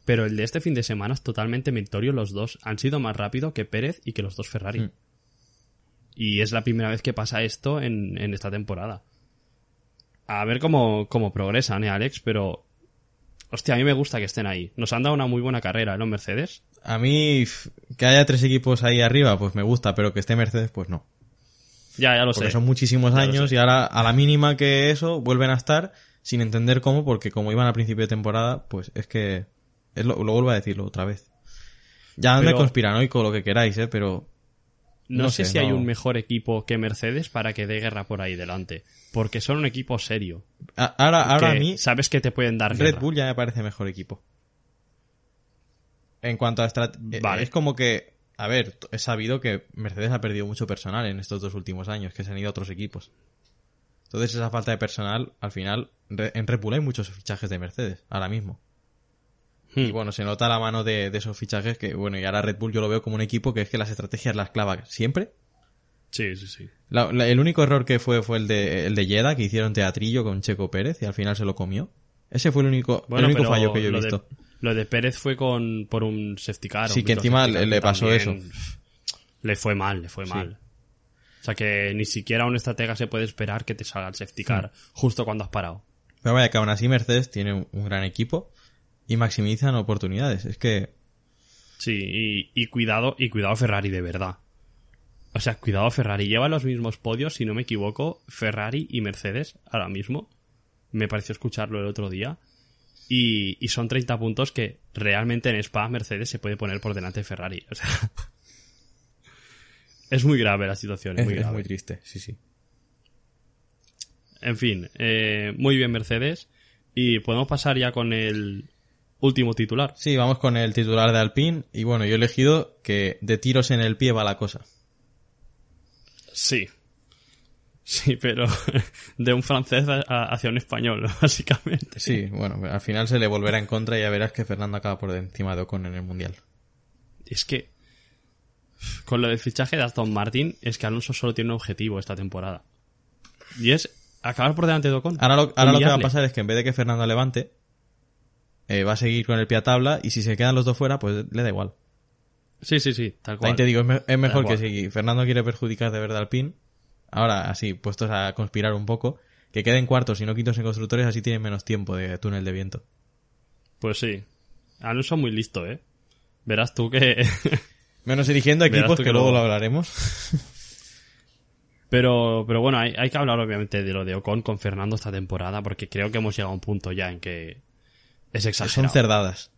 Pero el de este fin de semana es totalmente meritorio. Los dos han sido más rápido que Pérez y que los dos Ferrari. Mm. Y es la primera vez que pasa esto en, en esta temporada. A ver cómo, cómo progresan, ¿eh, Alex? Pero... Hostia, a mí me gusta que estén ahí. Nos han dado una muy buena carrera, ¿eh, los Mercedes? a mí que haya tres equipos ahí arriba, pues me gusta, pero que esté Mercedes, pues no. Ya, ya lo Porque sé. son muchísimos Ya años y ahora a la mínima que eso vuelven a estar sin entender cómo, porque como iban al principio de temporada, pues es que es lo, lo vuelvo a decirlo otra vez. Ya ande Pero- conspiranoico lo que queráis, eh, pero No, No sé, sé, si hay un mejor equipo que Mercedes para que dé guerra por ahí delante. Porque son un equipo serio. a- ahora, ahora a mí sabes que te pueden dar Red guerra. Bull ya me parece mejor equipo. En cuanto a estrategia, Vale. es como que, a ver, es sabido que Mercedes ha perdido mucho personal en estos dos últimos años, que se han ido a otros equipos. Entonces esa falta de personal, al final, en Red Bull hay muchos fichajes de Mercedes, ahora mismo. Hmm. Y bueno, se nota la mano de, de esos fichajes que, bueno, y ahora Red Bull yo lo veo como un equipo que es que las estrategias las clava siempre. Sí, sí, sí. La- la- el único error que fue fue el de, el de Jeddah, que hicieron teatrillo con Checo Pérez y al final se lo comió. Ese fue el único, Bueno, el único fallo que yo he visto. De, lo de Pérez fue con por un safety car. Sí, que encima le- pasó pff, Le fue mal, le fue Sí. mal. O sea que ni siquiera un estratega se puede esperar que te salga el safety car justo cuando has parado. Pero vaya que aún así Mercedes tiene un gran equipo y maximizan oportunidades. Es que Sí, y, y cuidado, y cuidado Ferrari de verdad. O sea, cuidado Ferrari. Lleva los mismos podios, si no me equivoco, Ferrari y Mercedes ahora mismo. Me pareció escucharlo el otro día. Y, y son 30 puntos que realmente en Spa Mercedes se puede poner por delante de Ferrari. O sea, *laughs* es muy grave la situación. Es, Es, muy es grave. muy triste, sí, sí. En fin, eh, muy bien Mercedes. Y podemos pasar ya con el último titular. Sí, vamos con el titular de Alpine. Y bueno, yo he elegido que de tiros en el pie va la cosa. Sí. Sí, pero *laughs* de un francés hacia un español, *laughs* básicamente. Sí, bueno, al final se le volverá en contra y ya verás que Fernando acaba por encima de Ocon en el Mundial. Es que con lo del fichaje de Aston Martin es que Alonso solo tiene un objetivo esta temporada. Y es acabar por delante de Ocon. Ahora lo, ahora lo que va a pasar es que en vez de que Fernando levante, eh, va a seguir con el pie a tabla y si se quedan los dos fuera, pues le da igual. Sí, sí, sí, tal cual. También te digo, es, me- es mejor que si Fernando quiere perjudicar de verdad al PIN, ahora así, puestos a conspirar un poco, que queden cuartos y no quintos en constructores, así tienen menos tiempo de túnel de viento. Pues sí. Alonso muy listo, ¿eh? Verás tú que... *laughs* Menos eligiendo equipos que, que luego luego- lo hablaremos. *laughs* pero, pero bueno, hay, hay que hablar obviamente de lo de Ocon con Fernando esta temporada porque creo que hemos llegado a un punto ya en que es Son exagerado. cerdadas.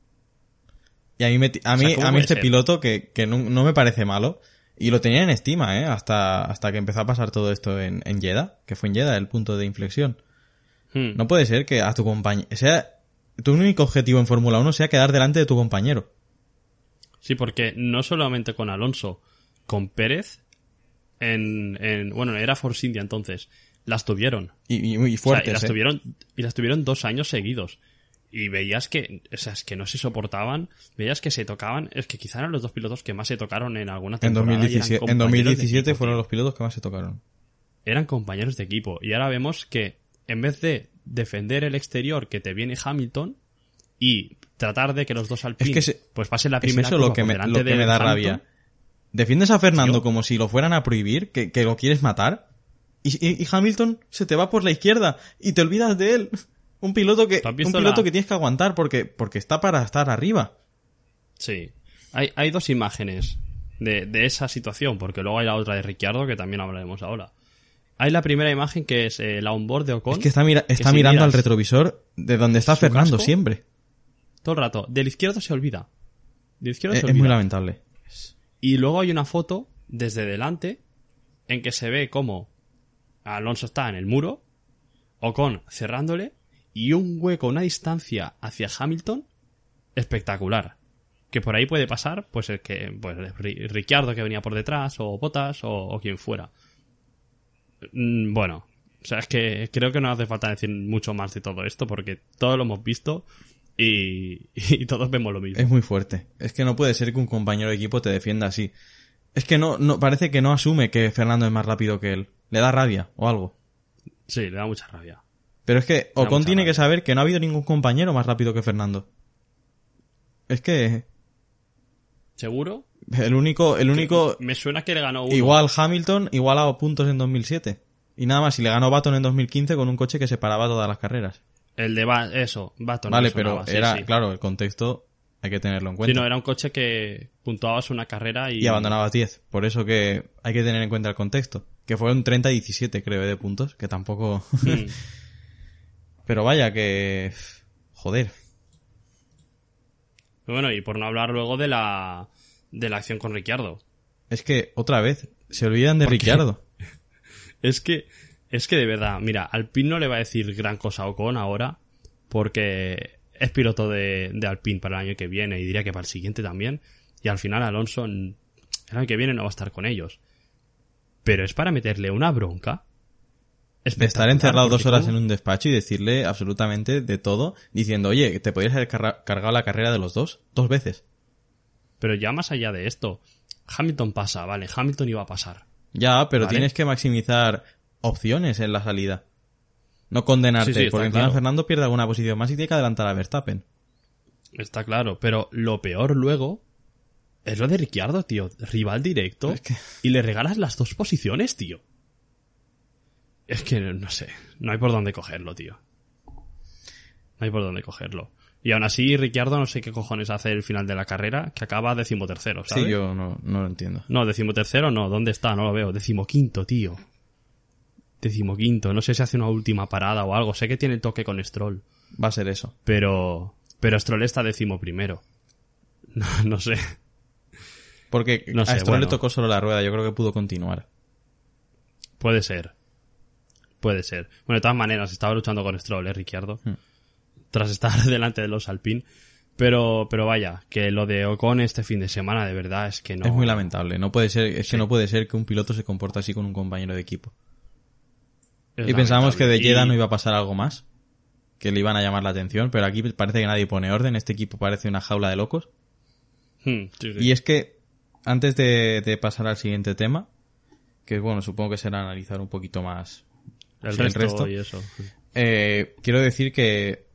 Y a mí, me a O sea, mí, ¿cómo a mí este ser? piloto que, que no, no me parece malo. Y lo tenía en estima, ¿eh? Hasta, hasta que empezó a pasar todo esto en, en Jeddah, que fue en Jeddah el punto de inflexión. Hmm. No puede ser que a tu compañero, sea, tu único objetivo en Fórmula 1 sea quedar delante de tu compañero. Sí, porque no solamente con Alonso, con Pérez, en, en bueno, era Force India entonces, las tuvieron. Y, y, y O sea, y fuertes, las ¿eh? tuvieron, y las tuvieron dos años seguidos. Y veías que, o sea, es que no se soportaban, veías que se tocaban, es que quizá eran los dos pilotos que más se tocaron en alguna En temporada. eran 2017, en compañeros de 2017 equipo, fueron los pilotos que más se tocaron. Eran compañeros de equipo. Y ahora vemos que, en vez de defender el exterior que te viene Hamilton, y tratar de que los dos Alpine, que se- pues pasen la Es primera eso lo que me, lo que me da Hamilton. rabia. Defiendes a Fernando Tío. como si lo fueran a prohibir, que, que lo quieres matar, y- y Hamilton se te va por la izquierda y te olvidas de él. Un piloto que, ¿Tú has un piloto la- que tienes que aguantar porque, porque está para estar arriba. Sí. Hay, hay dos imágenes de, de esa situación, porque luego hay la otra de Ricciardo, que también hablaremos ahora. Hay la primera imagen que es eh, la onboard de Ocon. Es que está, mira- está mirando al retrovisor de donde está Fernando casco, siempre. Todo el rato. Del izquierdo se olvida. Del izquierdo Es, se es muy olvida. lamentable. Y luego hay una foto desde delante en que se ve como Alonso está en el muro, Ocon cerrándole y un hueco, una distancia hacia Hamilton espectacular. Que por ahí puede pasar, pues el que, pues Ri- Ricciardo que venía por detrás, o Botas, o, o quien fuera. Mm, Bueno, o sea, es que creo que no hace falta decir mucho más de todo esto, porque todo lo hemos visto y, *laughs* y todos vemos lo mismo. Es muy fuerte. Es que no puede ser que un compañero de equipo te defienda así. Es que no, no, parece que no asume que Fernando es más rápido que él. Le da rabia o algo. Sí, le da mucha rabia. Pero es que Ocon tiene que saber que no ha habido ningún compañero más rápido que Fernando. Es que ¿Seguro? el único, el único, Me suena que le ganó uno. igual Hamilton, igualado puntos en 2007. Y nada más, y le ganó Baton en 2015 con un coche que separaba todas las carreras. El de Ba- eso, Baton. vale, pero sí, era, sí. claro, el contexto hay que tenerlo en Sí, cuenta. no, era un coche que puntuabas una carrera y... Y abandonaba 10. Por eso que hay que tener en cuenta el contexto. Que fueron 30-17, creo, de puntos. Que tampoco... Mm. *laughs* Pero vaya que... Joder. Bueno, y por no hablar luego de la, de la acción con Ricciardo. Es que, otra vez, se olvidan de. Ricciardo. *laughs* Es que, es que de verdad, mira, Alpine no le va a decir gran cosa a Ocon ahora, porque es piloto de, de Alpine para el año que viene y diría que para el siguiente también. Y al final Alonso el año que viene no va a estar con ellos. Pero es para meterle una bronca. De estar encerrado dos horas en un despacho y decirle absolutamente de todo, diciendo, oye, te podrías haber carga- cargado la carrera de los dos, dos veces. Pero ya más allá de esto, Hamilton pasa, vale, Hamilton iba a pasar. Ya, pero Vale. tienes que maximizar opciones en la salida. No condenarte, Sí, sí, porque encima claro. Fernando pierde alguna posición más y tiene que adelantar a Verstappen. Está claro, pero lo peor luego es lo de Ricciardo, tío. Rival directo. Es que- Y le regalas las dos posiciones, tío. Es que no sé. No hay por dónde cogerlo, tío. No hay por dónde cogerlo. Y aún así, Ricciardo no sé qué cojones hace el final de la carrera, que acaba decimotercero, ¿sabes? Sí, yo no, no lo entiendo. No, decimotercero no. ¿Dónde está? No lo veo. Decimoquinto, tío. decimoquinto. No sé si hace una última parada o algo. Sé que tiene toque con Stroll. Va a ser eso. Pero, pero Stroll está décimo primero. *laughs* No, no sé. Porque No a sé, Stroll le tocó solo la rueda, yo creo que pudo continuar. Puede ser. Puede ser. Bueno, de todas maneras, estaba luchando con Stroll, ¿eh, Ricciardo? Hmm. Tras estar *laughs* delante de los Alpine. Pero, pero vaya, que lo de Ocon este fin de semana, de verdad, es que no. Es muy lamentable. No puede ser, es Sí. que no puede ser que un piloto se comporte así con un compañero de equipo. Es y pensábamos que de. Jeddah Y- no iba a pasar algo más. Que le iban a llamar la atención, pero aquí parece que nadie pone orden. Este equipo parece una jaula de locos. Hmm, sí, sí. Y es que, antes de, de pasar al siguiente tema, que bueno, supongo que será analizar un poquito más el, sí, el resto y eso. Eh, quiero decir que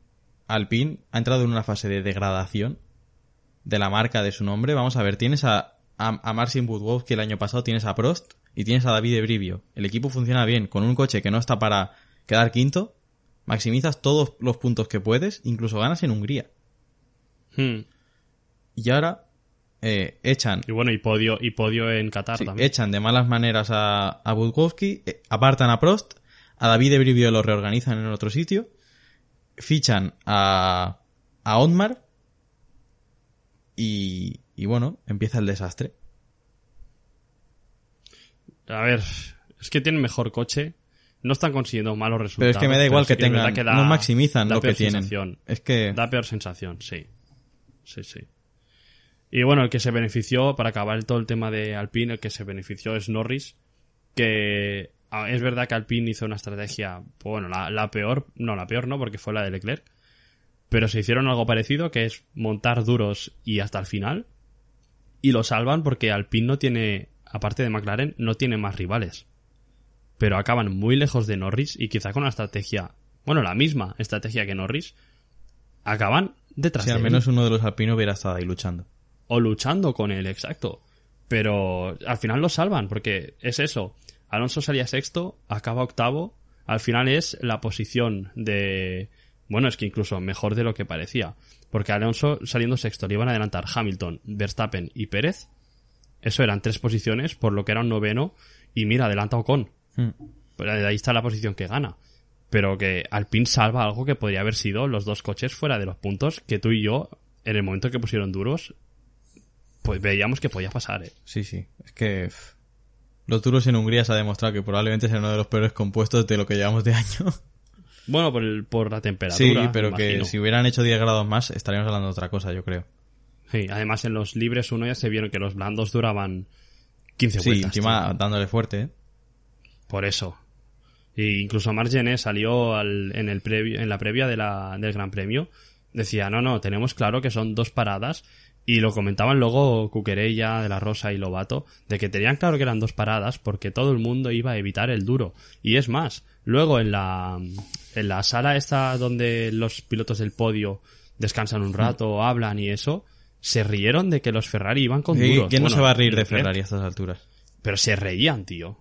Alpine ha entrado en una fase de degradación de la marca de su nombre. Vamos a ver, tienes a, a, a Marcin Budwowski el año pasado, tienes a Prost y tienes a David Brivio. El equipo funciona bien con un coche que no está para quedar quinto. Maximizas todos los puntos que puedes, incluso ganas en Hungría. Hmm. Y ahora eh, echan Y bueno, y podio, y podio en Qatar Sí, también. echan de malas maneras a, a Budkowski, eh, apartan a Prost, a David Brivio lo reorganizan en otro sitio, fichan a, a Otmar y, y bueno, empieza el desastre. A ver, es que tienen mejor coche. No están consiguiendo malos resultados. Pero es que me da igual que tengan, da- no maximizan da lo que peor tienen. sensación. Es que Da peor sensación, sí. Sí, sí. Y bueno, el que se benefició, para acabar todo el tema de Alpine, el que se benefició es Norris, que es verdad que Alpine hizo una estrategia, pues bueno, la, la peor, no, la peor no, porque fue la de Leclerc, pero se hicieron algo parecido, que es montar duros y hasta el final, y lo salvan porque Alpine no tiene, aparte de McLaren, no tiene más rivales. Pero acaban muy lejos de Norris y quizá con una estrategia, bueno, la misma estrategia que Norris, acaban detrás si de al él. menos uno de los alpinos hubiera estado ahí luchando. o luchando con él, exacto. Pero al final lo salvan, porque es eso. Alonso salía sexto, acaba octavo. Al final es la posición de. Bueno, es que incluso mejor de lo que parecía. Porque Alonso saliendo sexto le iban a adelantar Hamilton, Verstappen y Pérez. Eso eran tres posiciones, por lo que era un noveno. Y mira, adelanta Ocon. De ahí está la posición que gana. Pero que Alpine salva algo que podría haber sido los dos coches fuera de los puntos que tú y yo, en el momento que pusieron duros, pues veíamos que podía pasar, ¿eh? Sí, sí. Es que los duros en Hungría se ha demostrado que probablemente sea uno de los peores compuestos de lo que llevamos de año. Bueno, por, el- por la temperatura. sí, pero que si hubieran hecho 10 grados más estaríamos hablando de otra cosa, yo creo. Sí, además en los libres uno ya se vieron que los blandos duraban 15 Sí, vueltas. encima tío. dándole fuerte, ¿eh? Por eso. Y incluso Margené salió al- en, el previo, en la previa de la, del Gran Premio. Decía, no, no, tenemos claro que son dos paradas. Y lo comentaban luego Cuquerella, De La Rosa y Lobato, de que tenían claro que eran dos paradas porque todo el mundo iba a evitar el duro. Y es más, luego en la, en la sala esta donde los pilotos del podio descansan un rato, hablan y eso, se rieron de que los Ferrari iban con duros. ¿Quién no se va a reír de Leclerc, Ferrari a estas alturas? Pero se reían, tío.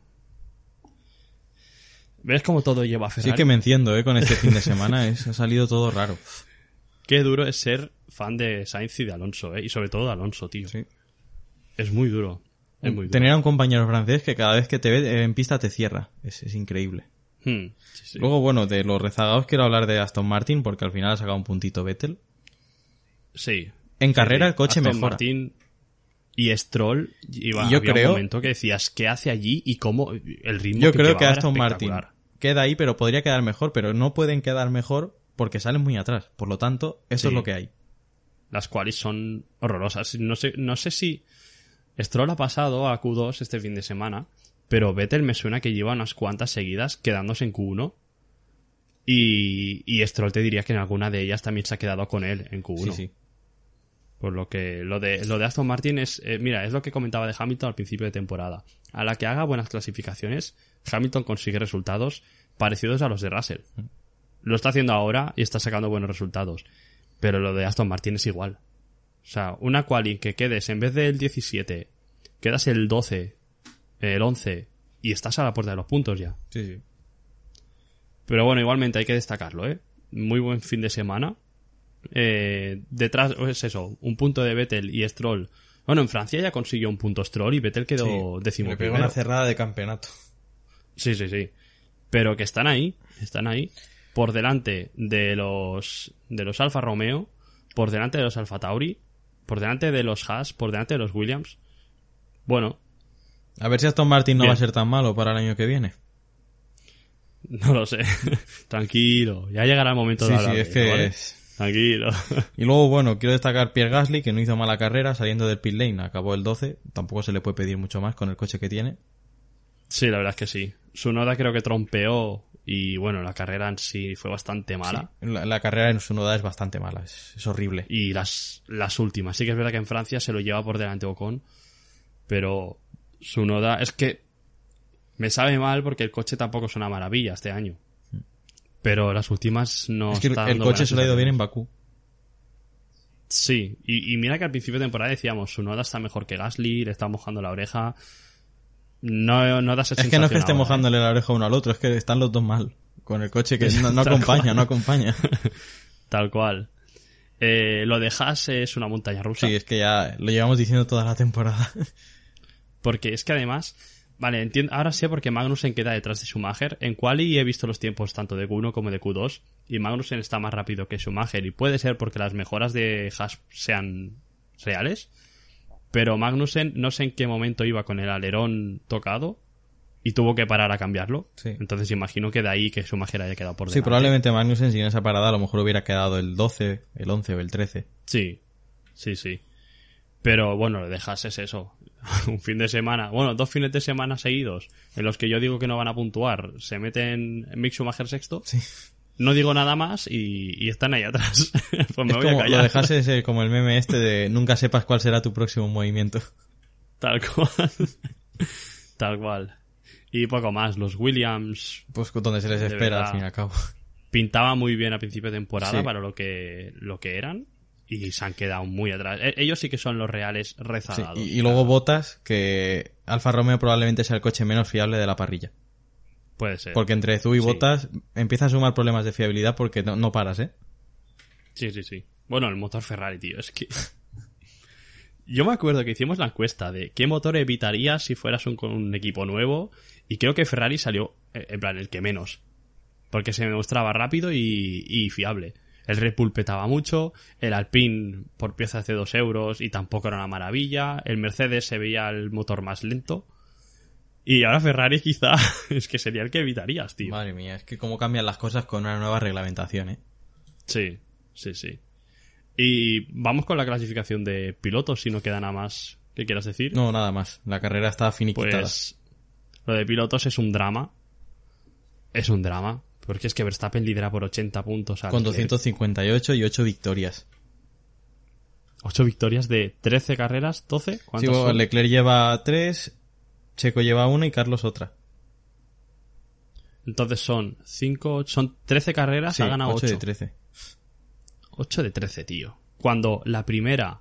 ¿Ves cómo todo lleva a Ferrari? Sí que me enciendo, ¿eh? Con este fin de semana. Es, ha salido todo raro. Qué duro es ser fan de Sainz y de Alonso, ¿eh? Y sobre todo de Alonso, tío. Sí. Es muy duro. Es muy duro. Tener a un compañero francés que cada vez que te ve en pista te cierra. Es, es increíble. Hmm, sí, sí. Luego, bueno, de los rezagados quiero hablar de Aston Martin porque al final ha sacado un puntito Vettel. Sí. En carrera el coche Aston mejora. Martin y Stroll iba, yo había creo- un momento que decías, ¿qué hace allí? Y cómo el ritmo Yo que creo que Aston Martin queda ahí, pero podría quedar mejor, pero no pueden quedar mejor porque salen muy atrás. Por lo tanto, eso Sí. es lo que hay. Las cuales son horrorosas. No sé, no sé si Stroll ha pasado a Q2 este fin de semana, pero Vettel me suena que lleva unas cuantas seguidas quedándose en Q1. Y, y Stroll te diría que en alguna de ellas también se ha quedado con él en Q1. Sí, sí. Por lo que lo de, lo de Aston Martin es, eh, mira, es lo que comentaba de Hamilton al principio de temporada. A la que haga buenas clasificaciones, Hamilton consigue resultados parecidos a los de Russell. Lo está haciendo ahora y está sacando buenos resultados. Pero lo de Aston Martin es igual. O sea, una quali que quedes en vez del 17, quedas el 12, el 11 y estás a la puerta de los puntos ya. Sí, sí. Pero bueno, igualmente hay que destacarlo, ¿eh? Muy buen fin de semana. Eh, detrás, es eso, un punto de Vettel y Stroll. Bueno, en Francia ya consiguió un punto Stroll y Vettel quedó Sí, décimo Le pegó una cerrada de campeonato. Sí, sí, sí. pero que están ahí, están ahí, por delante de los, de los Alfa Romeo, por delante de los Alfa Tauri, por delante de los Haas, por delante de los Williams. Bueno, A ver si Aston Martin no Bien. va a ser tan malo para el año que viene. *laughs* no lo sé. *laughs* Tranquilo, ya llegará el momento Sí, de sí, hablar es de que es- Tranquilo. *laughs* Y luego, bueno, quiero destacar Pierre Gasly, que no hizo mala carrera saliendo del pit lane, acabó el 12, tampoco se le puede pedir mucho más con el coche que tiene. Sí, la verdad es que sí. Su noda creo que trompeó y bueno, la carrera en sí fue bastante mala. Sí, la, la carrera en su noda es bastante mala, es, es horrible. Y las, las últimas. Sí que es verdad que en Francia se lo lleva por delante Ocon, pero su noda es que me sabe mal porque el coche tampoco es una maravilla este año. Pero las últimas no es que el, está el dando coche se le ha ido bien en. Bakú. Sí, y, y mira que al principio de temporada decíamos, su noda está mejor que Gasly, le está mojando la oreja. No, no da esa Es que no es que esté ahora, ¿eh? mojándole la oreja uno al otro, es que están los dos mal. Con el coche que *laughs* no, acompaña, cual. no acompaña. *laughs* Tal cual. Eh, lo de Haas es una montaña rusa. Sí, es que ya lo llevamos diciendo toda la temporada. *laughs* Porque es que además, vale, entiendo, ahora sé por qué Magnussen queda detrás de Schumacher. En quali he visto los tiempos tanto de Q1 como de Q2 y Magnussen está más rápido que Schumacher y puede ser porque las mejoras de Haas sean reales. Pero Magnussen no sé en qué momento iba con el alerón tocado y tuvo que parar a cambiarlo. Sí. Entonces imagino que de ahí que Schumacher haya quedado por Sí, delante. probablemente Magnussen sin esa parada a lo mejor hubiera quedado el 12, el 11 o el 13. Sí, sí, sí. Pero bueno, lo dejas es eso. *laughs* Un fin de semana, bueno, dos fines de semana seguidos en los que yo digo que no van a puntuar, se meten Mick Schumacher sexto. Sí. No digo nada más y, y están ahí atrás. *laughs* pues me es voy como a lo callar. dejas ese, como el meme este de *laughs* nunca sepas cuál será tu próximo movimiento. Tal cual. *laughs* Tal cual. Y poco más. Los Williams Pues donde se les espera al fin y al cabo. pintaban muy bien a principio de temporada Sí. para lo que, lo que eran y se han quedado muy atrás. E- Ellos sí que son los reales Sí, rezagados. y, y luego Botas, que Alfa Romeo probablemente sea el coche menos fiable de la parrilla. Puede ser. Porque entre Zú y Sí. Botas empieza a sumar problemas de fiabilidad porque no, no paras, ¿eh? Sí, sí, sí. Bueno, el motor Ferrari, tío, es que... *laughs* Yo me acuerdo que hicimos la encuesta de qué motor evitarías si fueras un, con un equipo nuevo y creo que Ferrari salió, eh, en plan, el que menos. Porque se mostraba rápido y, y fiable. El Red Bull petaba mucho, el Alpine por piezas de 2 euros y tampoco era una maravilla, el Mercedes se veía el motor más lento. Y ahora Ferrari quizá *laughs* es que sería el que evitarías, tío. Madre mía, es que cómo cambian las cosas con una nueva reglamentación, ¿eh? Sí, sí, sí. Y vamos con la clasificación de pilotos, si no queda nada más que quieras decir. No, nada más. La carrera está finiquitada. pues lo de pilotos es un drama. Es un drama. Porque es que Verstappen lidera por 80 puntos. con Leclerc. 258 y 8 victorias. 8 victorias de 13 carreras, 12. Sí, ¿Cuántas son? Leclerc lleva 3, Checo lleva 1 y Carlos otra. Entonces son 5, son 13 carreras, Sí, ha ganado 8 8. de 13. 8 de 13, tío. Cuando la primera.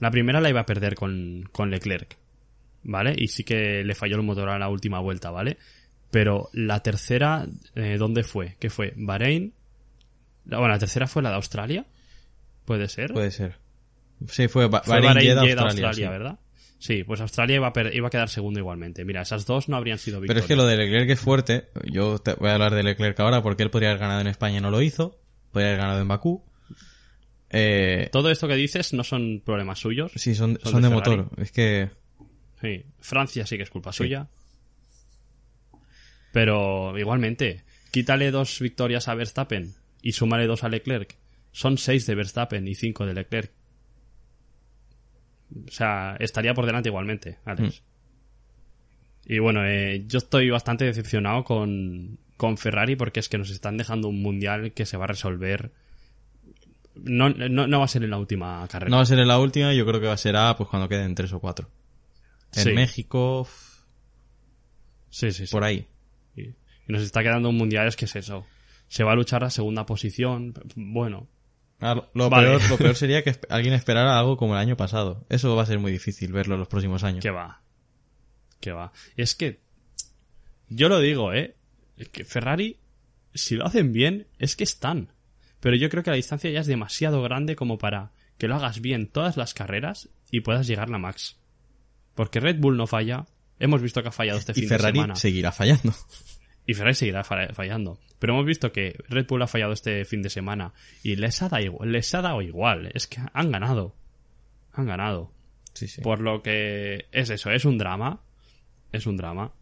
La primera la iba a perder con, con Leclerc. ¿Vale? Y sí que le falló el motor a la última vuelta, ¿vale? Pero la tercera, eh, ¿dónde fue? ¿Qué fue? ¿Bahrein? Bueno, la tercera fue la de Australia. ¿Puede ser? Puede ser. Sí, fue, Ba- fue Bahrein, Bahrein, Jeddah, Australia. Australia, sí. ¿verdad? Sí, pues Australia iba a, iba a quedar segundo igualmente. Mira, esas dos no habrían sido Pero victorias. es que lo de Leclerc es fuerte. Yo te voy a hablar de Leclerc ahora porque él podría haber ganado en España y no lo hizo. Podría haber ganado en Bakú. Eh, Todo esto que dices no son problemas suyos. sí, son, son son de motor. Es que Sí, Francia sí que es culpa suya. Pero igualmente, quítale dos victorias a Verstappen y súmale dos a Leclerc. Son seis de Verstappen y cinco de Leclerc. O sea, estaría por delante igualmente, Alex. Y bueno, eh, yo estoy bastante decepcionado con, con Ferrari porque es que nos están dejando un mundial que se va a resolver. No, no, no va a ser en la última carrera. no va a ser en la última. Yo creo que va a ser A pues cuando queden 3 o 4. En Sí. México, sí, sí, sí. por ahí. Y, y nos está quedando un mundial, es que es eso. Se va a luchar la segunda posición. Bueno, Ah, lo, Vale. peor, lo peor *laughs* sería que alguien esperara algo como el año pasado. Eso va a ser muy difícil verlo en los próximos años. que va. Que va. Es que. Yo lo digo, ¿eh? Que Ferrari, si lo hacen bien, es que están. Pero yo creo que la distancia ya es demasiado grande como para que lo hagas bien todas las carreras y puedas llegar a la max. Porque Red Bull no falla. Hemos visto que ha fallado este y fin Ferrari de semana. seguirá fallando. Y Ferrari seguirá fa- fallando. Pero hemos visto que Red Bull ha fallado este fin de semana y les ha, dado igual, les ha dado igual. Es que han ganado. Han ganado. Sí, sí. Por lo que es eso, es un drama. Es un drama.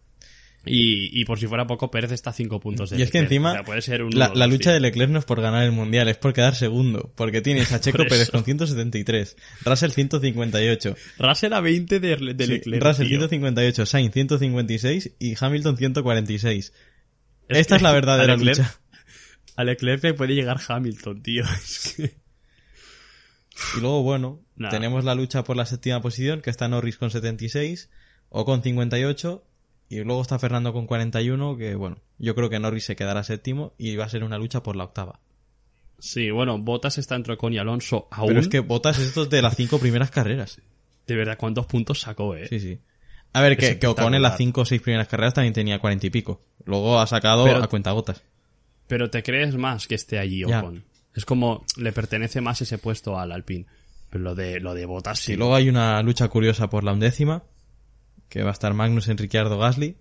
Y, y por si fuera poco, Pérez está a 5 puntos de Y es que encima O sea, puede ser un la, lucha sí. de Leclerc no es por ganar el mundial, es por quedar segundo. Porque tienes a *laughs* Checo Pérez con 173, Russell 158, Russell a 20 de, de Leclerc. Russell tío. 158, Sainz 156 y Hamilton 146. Es Esta es la verdadera Leclerc- lucha. *laughs* A Leclerc le puede llegar Hamilton, tío. *laughs* Es que... Y luego, bueno, Nah. tenemos la lucha por la séptima posición, que está Norris con 76 o con 58. Y luego está Fernando con 41, que bueno, yo creo que Norris se quedará séptimo y va a ser una lucha por la octava. Sí, bueno, Bottas está entre Ocon y Alonso aún. Pero es que Botas es estos de las cinco primeras carreras. De verdad, ¿cuántos puntos sacó, eh? Sí, sí. A ver, que, que Ocon en las espectacular. cinco o seis primeras carreras también tenía cuarenta y pico. Luego ha sacado Pero- a cuentagotas. Pero te crees más que esté allí Ya. Ocon. Es como le pertenece más ese puesto al Alpine. Pero lo de, lo de Bottas sí. Y luego hay una lucha curiosa por la undécima, que va a estar Magnus, Ricciardo, Gasly.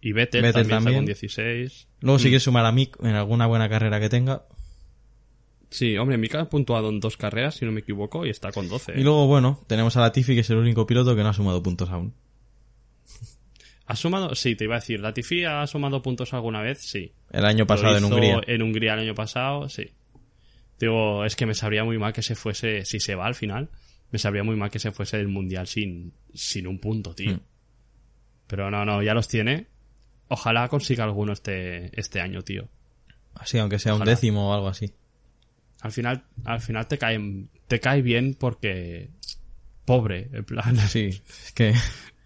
Y Vettel, Vettel también, está con 16. Luego Mm. si quieres sumar a Mick en alguna buena carrera que tenga. Sí, hombre, Mika ha puntuado en dos carreras, si no me equivoco, y está con 12. Y luego, bueno, tenemos a Latifi, que es el único piloto que no ha sumado puntos aún. ¿Ha sumado? Sí, te iba a decir. ¿Latifi ha sumado puntos alguna vez? Sí. El año pasado Lo en Hungría. En Hungría el año pasado, sí. Digo, es que me sabría muy mal que se fuese, si se va al final, me sabría muy mal que se fuese del mundial sin, sin un punto, tío. Mm. Pero no, no, ya los tiene. Ojalá consiga alguno este, este año, tío. Así, aunque sea un décimo o algo así. Al final, al final te cae, te cae bien porque pobre, en plan, *laughs* Sí, es que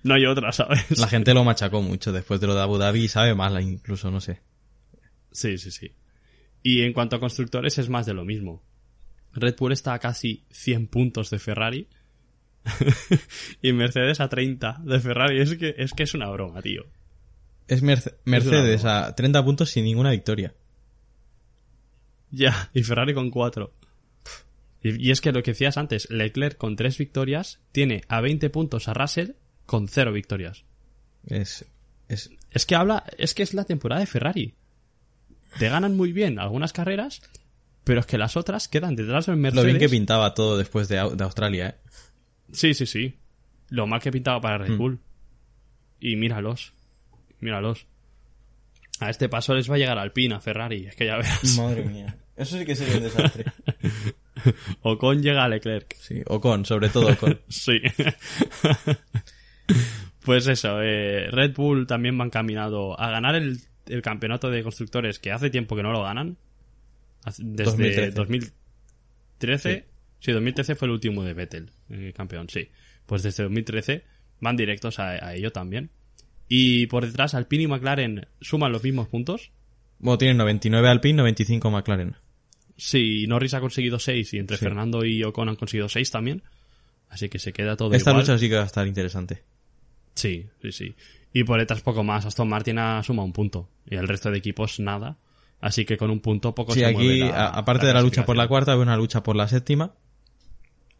no hay otra, ¿sabes? la gente lo machacó mucho después de lo de Abu Dhabi y sabe mal incluso, no sé. Sí, sí, sí. Y en cuanto a constructores es más de lo mismo. Red Bull está a casi 100 puntos de Ferrari *laughs* y Mercedes a 30 de Ferrari. Es que es, que es una broma, tío. Es Merce- Mercedes broma. a 30 puntos sin ninguna victoria. Ya, y Ferrari con 4. Y, y es que lo que decías antes, Leclerc con 3 victorias tiene a 20 puntos a Russell con 0 victorias. Es, es, Es que habla, es que es la temporada de Ferrari. Te ganan muy bien algunas carreras, pero es que las otras quedan detrás del Mercedes. lo bien que pintaba todo después de, de Australia, ¿eh? Sí, sí, sí. Lo mal que pintaba para Red Mm. Bull. Y míralos. Míralos. A este paso les va a llegar Alpina, Ferrari. Es que ya verás. Madre mía. Eso sí que sería un desastre. *laughs* Ocon llega a Leclerc. Sí, Ocon, sobre todo Ocon. *laughs* Sí. *laughs* pues eso, eh, Red Bull también va encaminado a ganar el, el campeonato de constructores que hace tiempo que no lo ganan. Desde 2013. 2013. Sí. 2013 fue el último de Vettel, eh, campeón, sí. Pues desde 2013 van directos a, a ello también. Y por detrás, Alpine y McLaren suman los mismos puntos. Bueno, tienen 99 Alpine, 95 McLaren. Sí, Norris ha conseguido 6 y entre Sí. Fernando y Ocon han conseguido 6 también. Así que se queda todo Esta igual. lucha sí que va a estar interesante. Sí, sí, sí. Y por detrás poco más. Aston Martin ha sumado un punto. Y el resto de equipos nada. Así que con un punto poco Sí, se aquí, mueve la- aparte de la lucha por la cuarta, hay una lucha por la séptima.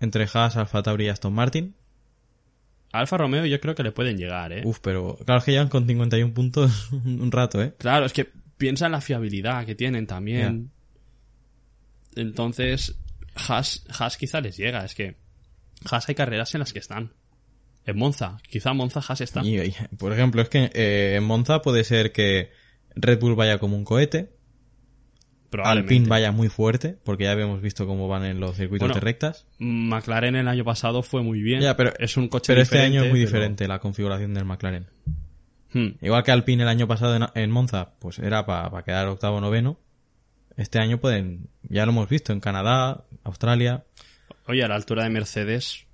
Entre Haas, Alfa Tauri y Aston Martin. Alfa Romeo yo creo que le pueden llegar, ¿eh? Uf, pero claro es que llevan con 51 puntos *laughs* un rato, ¿eh? Claro, es que piensa en la fiabilidad que tienen también. Entonces, Haas, Haas quizá les llega. Es que Haas hay carreras en las que están. En Monza. Quizá Monza Haas está. Y, y, por ejemplo, es que eh, en Monza puede ser que Red Bull vaya como un cohete. Alpine vaya muy fuerte, porque ya habíamos visto cómo van en los circuitos Bueno, de rectas. McLaren el año pasado fue muy bien. Ya, pero, es un coche pero este año es muy pero- diferente la configuración del McLaren. Hmm. Igual que Alpine el año pasado en, en Monza, pues era para quedar octavo noveno. Este año pueden, ya lo hemos visto en Canadá, Australia. Oye, a la altura de Mercedes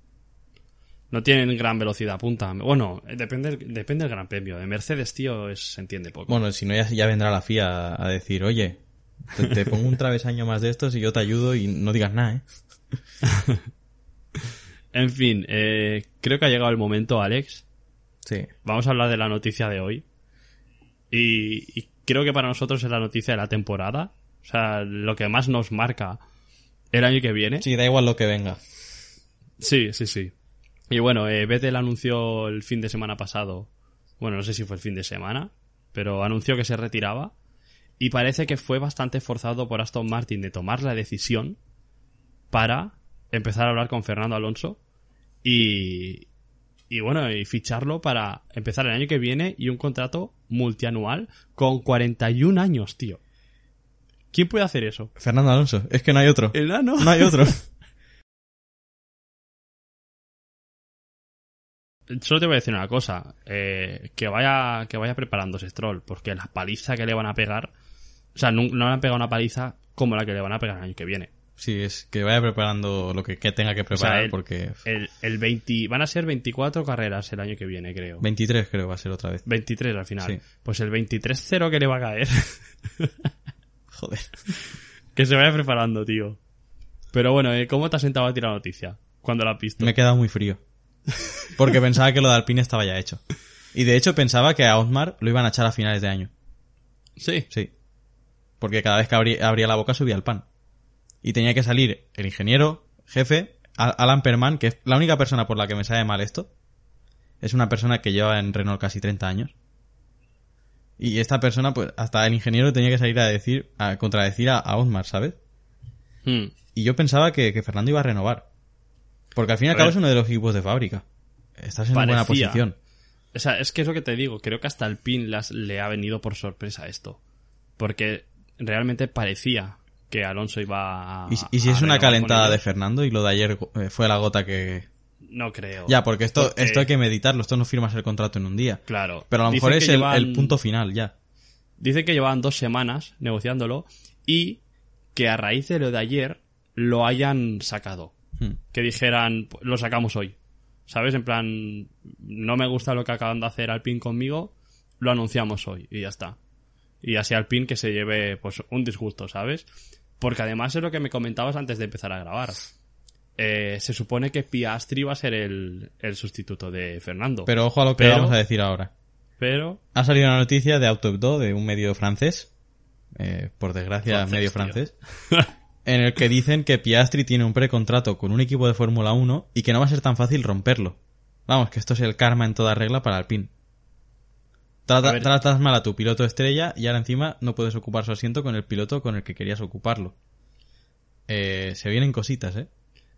no tienen gran velocidad punta. Bueno, depende, depende del gran premio. De Mercedes, tío, es, se entiende poco. Bueno, si no ya, ya vendrá la FIA a decir, oye, te, te pongo un travesaño más de estos y yo te ayudo y no digas nada, ¿eh? *laughs* En fin, eh, creo que ha llegado el momento, Alex. Sí. Vamos a hablar de la noticia de hoy. Y, y creo que para nosotros es la noticia de la temporada. O sea, lo que más nos marca el año que viene. Sí, da igual lo que venga. Sí, sí, sí. Y bueno, eh, Vettel anunció el fin de semana pasado, bueno, no sé si fue el fin de semana, pero anunció que se retiraba. Y parece que fue bastante forzado por Aston Martin de tomar la decisión para empezar a hablar con Fernando Alonso y, y bueno, y ficharlo para empezar el año que viene y un contrato multianual con 41 años, tío. ¿Quién puede hacer eso? Fernando Alonso, es que no hay otro. El nano. No hay otro. *laughs* Solo te voy a decir una cosa, eh, que vaya que vaya preparándose Stroll, porque la paliza que le van a pegar, o sea, no, no le han pegado una paliza como la que le van a pegar el año que viene. Sí, es que vaya preparando lo que, que tenga que O sea, preparar el- porque... El, el 20, van a ser 24 carreras el año que viene, creo. 23 creo va a ser otra vez. 23 al final. Sí. Pues el 23-0 que le va a caer. *laughs* Joder. *laughs* que se vaya preparando, tío. Pero bueno, eh, ¿cómo te has sentado a ti la noticia? Cuando la has visto. Me he quedado muy frío. Porque pensaba que lo de Alpine estaba ya hecho. Y de hecho pensaba que a Otmar lo iban a echar a finales de año. Sí. Sí. Porque cada vez que abrí- abría la boca subía el pan. Y tenía que salir el ingeniero, jefe, Al- Alan Perman, que es la única persona por la que me sabe mal esto. Es una persona que lleva en Renault casi 30 años. Y esta persona, pues, hasta el ingeniero tenía que salir a decir, a contradecir a, a Otmar, ¿sabes? Hmm. Y yo pensaba que, que Fernando iba a renovar. Porque al fin y al cabo es uno de los equipos de fábrica. Estás en buena posición. O sea, es que es lo que te digo. Creo que hasta el PIN las, le ha venido por sorpresa esto. Porque realmente parecía que Alonso iba a. Y, si- y si a es una calentada de. Fernando y lo de ayer eh, fue la gota que... No creo. Ya, porque esto, Porque- esto hay que meditarlo, esto no firmas el contrato en un día. Claro. Pero a lo mejor Dicen es que el, llevan- el punto final ya. Dicen que llevaban dos semanas negociándolo y que a raíz de lo de ayer lo hayan sacado. Hmm. Que dijeran, "Pues, lo sacamos hoy. ¿Sabes? En plan, no me gusta lo que acaban de hacer Alpine conmigo, lo anunciamos hoy y ya está. Y así Alpine que se lleve pues un disgusto, ¿sabes? Porque además es lo que me comentabas antes de empezar a grabar. Eh, se supone que Piastri va a ser el, el sustituto de Fernando. Pero ojo a lo que Pero- vamos a decir ahora. Pero Ha salido una noticia de Autobdo, de un medio francés, eh, por desgracia Francés, medio francés, *laughs* en el que dicen que Piastri tiene un precontrato con un equipo de Fórmula 1 y que no va a ser tan fácil romperlo. Vamos, que esto es el karma en toda regla para Alpine. Trata- tratas mal a tu piloto estrella y ahora encima no puedes ocupar su asiento con el piloto con el que querías ocuparlo. Eh, se vienen cositas, ¿eh?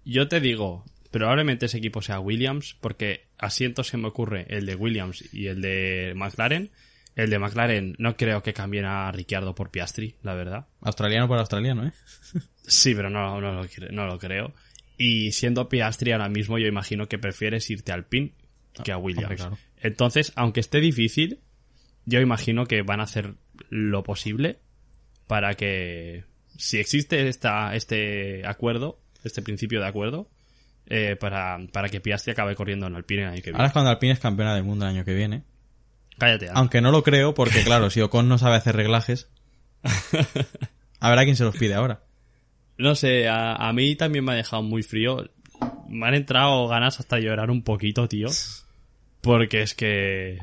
Yo te digo, probablemente ese equipo sea Williams, porque asientos se me ocurre el de Williams y el de McLaren. El de McLaren no creo que cambien a Ricciardo por Piastri, la verdad. Australiano por australiano, ¿eh? *laughs* Sí, pero no, no, lo, no lo creo. Y siendo Piastri ahora mismo, yo imagino que prefieres irte al PIN que a Williams. hombre, claro. Entonces, aunque esté difícil, yo imagino que van a hacer lo posible para que, si existe esta, este acuerdo, este principio de acuerdo, eh, para, para que Piastri acabe corriendo en Alpine el año que Ahora viene. es cuando Alpine es campeona del mundo el año que viene. Cállate. Aunque no lo creo, porque *laughs* claro, si Ocon no sabe hacer reglajes, a ver a quién se los pide ahora. No sé, a, a mí también me ha dejado muy frío. Me han entrado ganas hasta llorar un poquito, tío. Porque es que...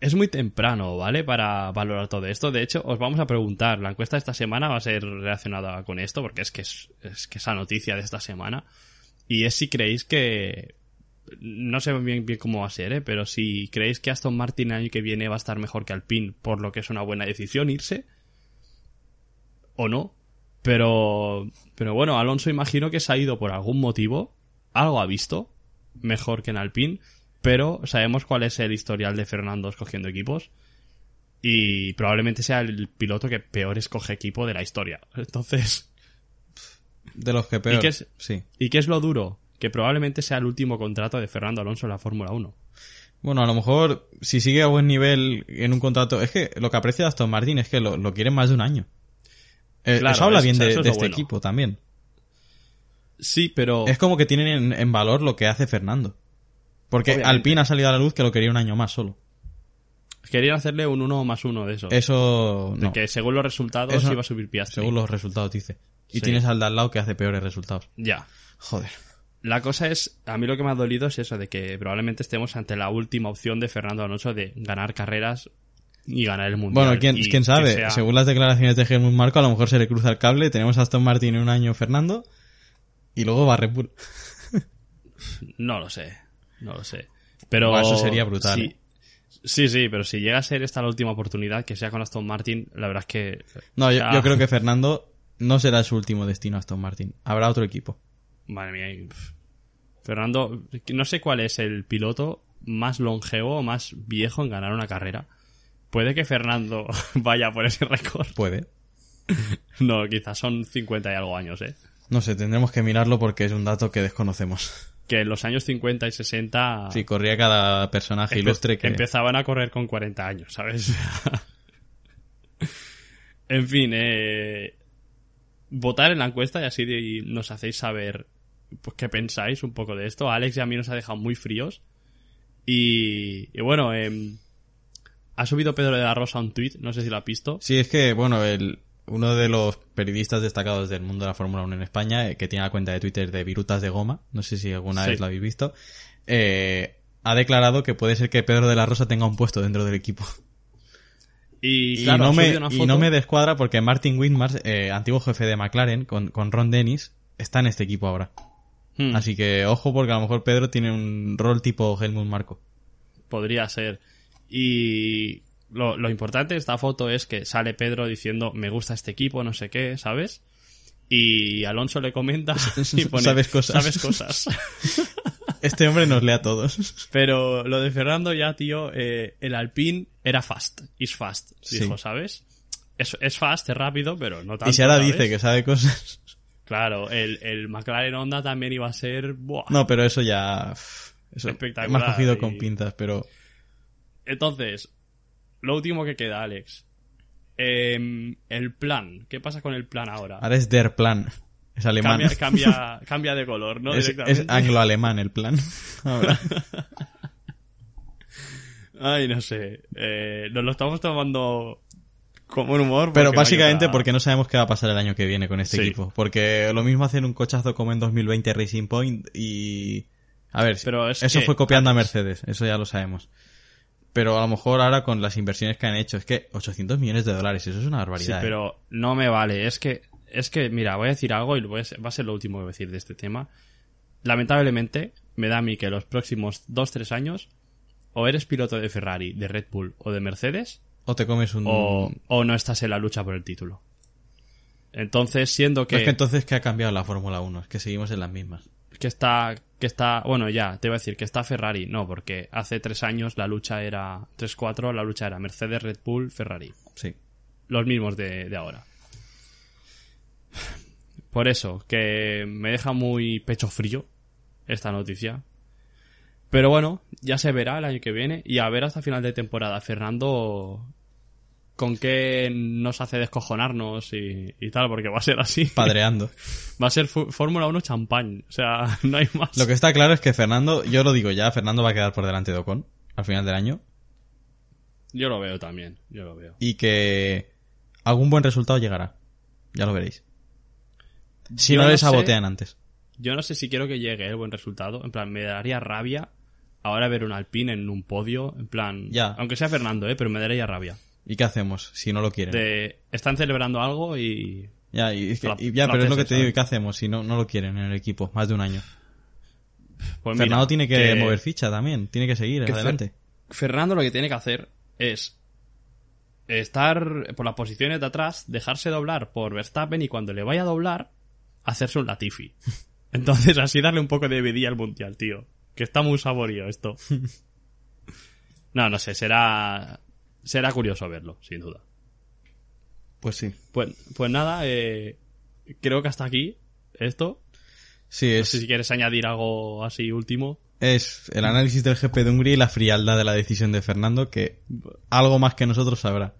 Es muy temprano, ¿vale? Para valorar todo esto. De hecho, os vamos a preguntar. La encuesta de esta semana va a ser relacionada con esto, porque es que es, es que esa noticia de esta semana. Y es si creéis que... No sé bien, bien cómo va a ser, ¿eh? Pero si creéis que Aston Martin el año que viene va a estar mejor que Alpine, por lo que es una buena decisión irse, o no. Pero, pero bueno, Alonso imagino que se ha ido por algún motivo. Algo ha visto. Mejor que en Alpine. Pero sabemos cuál es el historial de Fernando escogiendo equipos. Y probablemente sea el piloto que peor escoge equipo de la historia. *laughs* Entonces, De los que peor. ¿Y qué es? Sí. ¿y qué es lo duro? Que probablemente sea el último contrato de Fernando Alonso en la Fórmula 1. Bueno, a lo mejor, si sigue a buen nivel en un contrato. Es que lo que aprecia Aston Martin es que lo, lo quieren más de un año. Eh, Claro, eso habla bien de, eso es de lo este bueno. equipo también. Sí, pero... Es como que tienen en, en valor lo que hace Fernando. Porque Obviamente. Alpine ha salido a la luz que lo quería un año más solo. Querían hacerle un 1 más 1 de eso. Eso De no. que según los resultados Eso- iba a subir Piastri. Según los resultados dice. Y Sí. tienes al de al lado que hace peores resultados. Ya. Joder. La cosa es, a mí lo que me ha dolido es eso, de que probablemente estemos ante la última opción de Fernando Alonso de ganar carreras y ganar el mundial. Bueno, quién, quién sabe. sea- Según las declaraciones de Helmut Marco, a lo mejor se le cruza el cable. Tenemos a Aston Martin en un año Fernando. Y luego va Red Bull. No lo sé, no lo sé. Pero... Eso sería brutal, Sí, ¿eh? Sí, sí, pero si llega a ser esta la última oportunidad, que sea con Aston Martin, la verdad es que... No, yo, creo que Fernando no será su último destino Aston Martin. Habrá otro equipo. Madre mía. Fernando, no sé cuál es el piloto más longevo o más viejo en ganar una carrera. Puede que Fernando *laughs* vaya por ese récord. Puede. *laughs* No, quizás son 50 y algo años, ¿eh? No sé, tendremos que mirarlo porque es un dato que desconocemos. Que en los años 50 y 60 Sí, corría cada personaje ilustre que... empezaban a correr con 40 años, ¿sabes? *laughs* en fin, eh, votar en la encuesta y así nos hacéis saber pues, qué pensáis un poco de esto. Alex y a mí nos ha dejado muy fríos. Y, y bueno, em, ha subido Pedro de la Rosa un tweet, no sé si lo ha visto. Sí, es que, bueno, el, uno de los periodistas destacados del mundo de la Fórmula 1 en España, eh, que tiene la cuenta de Twitter de Virutas de Goma, no sé si alguna Sí. vez lo habéis visto, eh, ha declarado que puede ser que Pedro de la Rosa tenga un puesto dentro del equipo. Y, no, me, y foto- no me descuadra porque Martin Whitmars, eh, antiguo jefe de McLaren, con, con Ron Dennis, está en este equipo ahora. Hmm. Así que ojo porque a lo mejor Pedro tiene un rol tipo Helmut Marco. Podría ser. Y lo, lo importante de esta foto es que sale Pedro diciendo me gusta este equipo, no sé qué, ¿sabes? Y Alonso le comenta *laughs* y pone, Sabes cosas. Sabes cosas. *laughs* Este hombre nos lee a todos. Pero lo de Fernando ya, tío, eh, el Alpine era fast, is fast, Sí. dijo, ¿sabes? Es, es fast, es rápido, pero no tanto. y si ahora ¿sabes? dice que sabe cosas... Claro, el, el McLaren Honda también iba a ser... Buah. No, pero eso ya... Eso Espectacular, ha cogido y- con pinzas, pero... Entonces, lo último que queda, Alex. Em, el plan. ¿Qué pasa con el plan ahora? Ahora es Der Plan. Es alemán. Cambia, cambia, *laughs* cambia de color, ¿no? es, es anglo-alemán el plan. *laughs* Ahora. Ay, no sé. Eh, nos lo estamos tomando como un humor. Pero básicamente porque no sabemos qué va a pasar el año que viene con este Sí. equipo. Porque lo mismo hacer un cochazo como en 2020 Racing Point y... A ver, Pero es eso que fue copiando a Mercedes, eso ya lo sabemos. Pero a lo mejor ahora con las inversiones que han hecho, es que 800 millones de dólares, eso es una Sí, barbaridad. ¿eh? pero no me vale. Es que, es que, mira, voy a decir algo y voy a va a ser lo último que voy a decir de este tema. Lamentablemente, me da a mí que los próximos 2-3 años, o eres piloto de Ferrari, de Red Bull o de Mercedes, O te comes un... o, o no estás en la lucha por el título. Entonces, siendo que, Es que entonces que ha cambiado la Fórmula 1, es que seguimos en las mismas. Que está, que está, bueno, ya, te voy a decir que está Ferrari, no, porque hace tres años la lucha era, 3-4, la lucha era Mercedes, Red Bull, Ferrari. Sí. Los mismos de, de ahora. Por eso, que me deja muy pecho frío esta noticia. Pero bueno, ya se verá el año que viene y a ver hasta final de temporada Fernando con qué nos hace descojonarnos y, y tal, porque va a ser así. Padreando. *laughs* Va a ser Fórmula 1 champán. O sea, *laughs* no hay más. Lo que está claro es que Fernando, yo lo digo ya, Fernando va a quedar por delante de Ocon al final del año Yo lo veo también, yo lo veo. y que algún buen resultado llegará. Ya lo veréis. Si Yo no le sé- sabotean antes. Yo no sé si quiero que llegue el buen resultado. En plan, me daría rabia ahora ver un Alpine en un podio. En plan, Ya. aunque sea Fernando, ¿eh? pero me daría rabia. ¿Y qué hacemos si no lo quieren? De, están celebrando algo y... Ya, y es que- Fla- y ya pero es lo que te digo, ¿y qué hacemos si no, no lo quieren en el equipo? Más de un año. Pues mira, Fernando tiene que, mover ficha también, tiene que seguir que adelante. Fer- Fernando lo que tiene que hacer es estar por las posiciones de atrás, dejarse doblar por Verstappen y cuando le vaya a doblar, hacerse un Latifi. *laughs* Entonces así darle un poco de vidilla al mundial, tío. Que está muy saborío esto. *laughs* No, no sé, será será curioso verlo, sin duda. Pues sí. Pues, pues nada, eh, creo que hasta aquí esto. Sí, No sé si quieres añadir algo así último. es el análisis del GP de Hungría y la frialdad de la decisión de Fernando, que algo más que nosotros sabrá.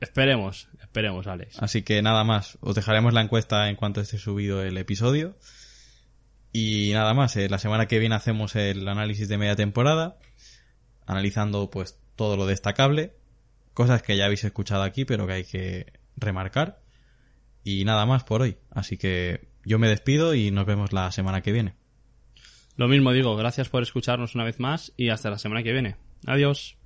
Esperemos, esperemos, Alex. Así que nada más, os dejaremos la encuesta en cuanto esté subido el episodio. Y nada más, eh, la semana que viene hacemos el análisis de media temporada, analizando pues todo lo destacable, cosas que ya habéis escuchado aquí, pero que hay que remarcar. Y nada más por hoy. Así que yo me despido y nos vemos la semana que viene. Lo mismo digo, gracias por escucharnos una vez más y hasta la semana que viene. Adiós.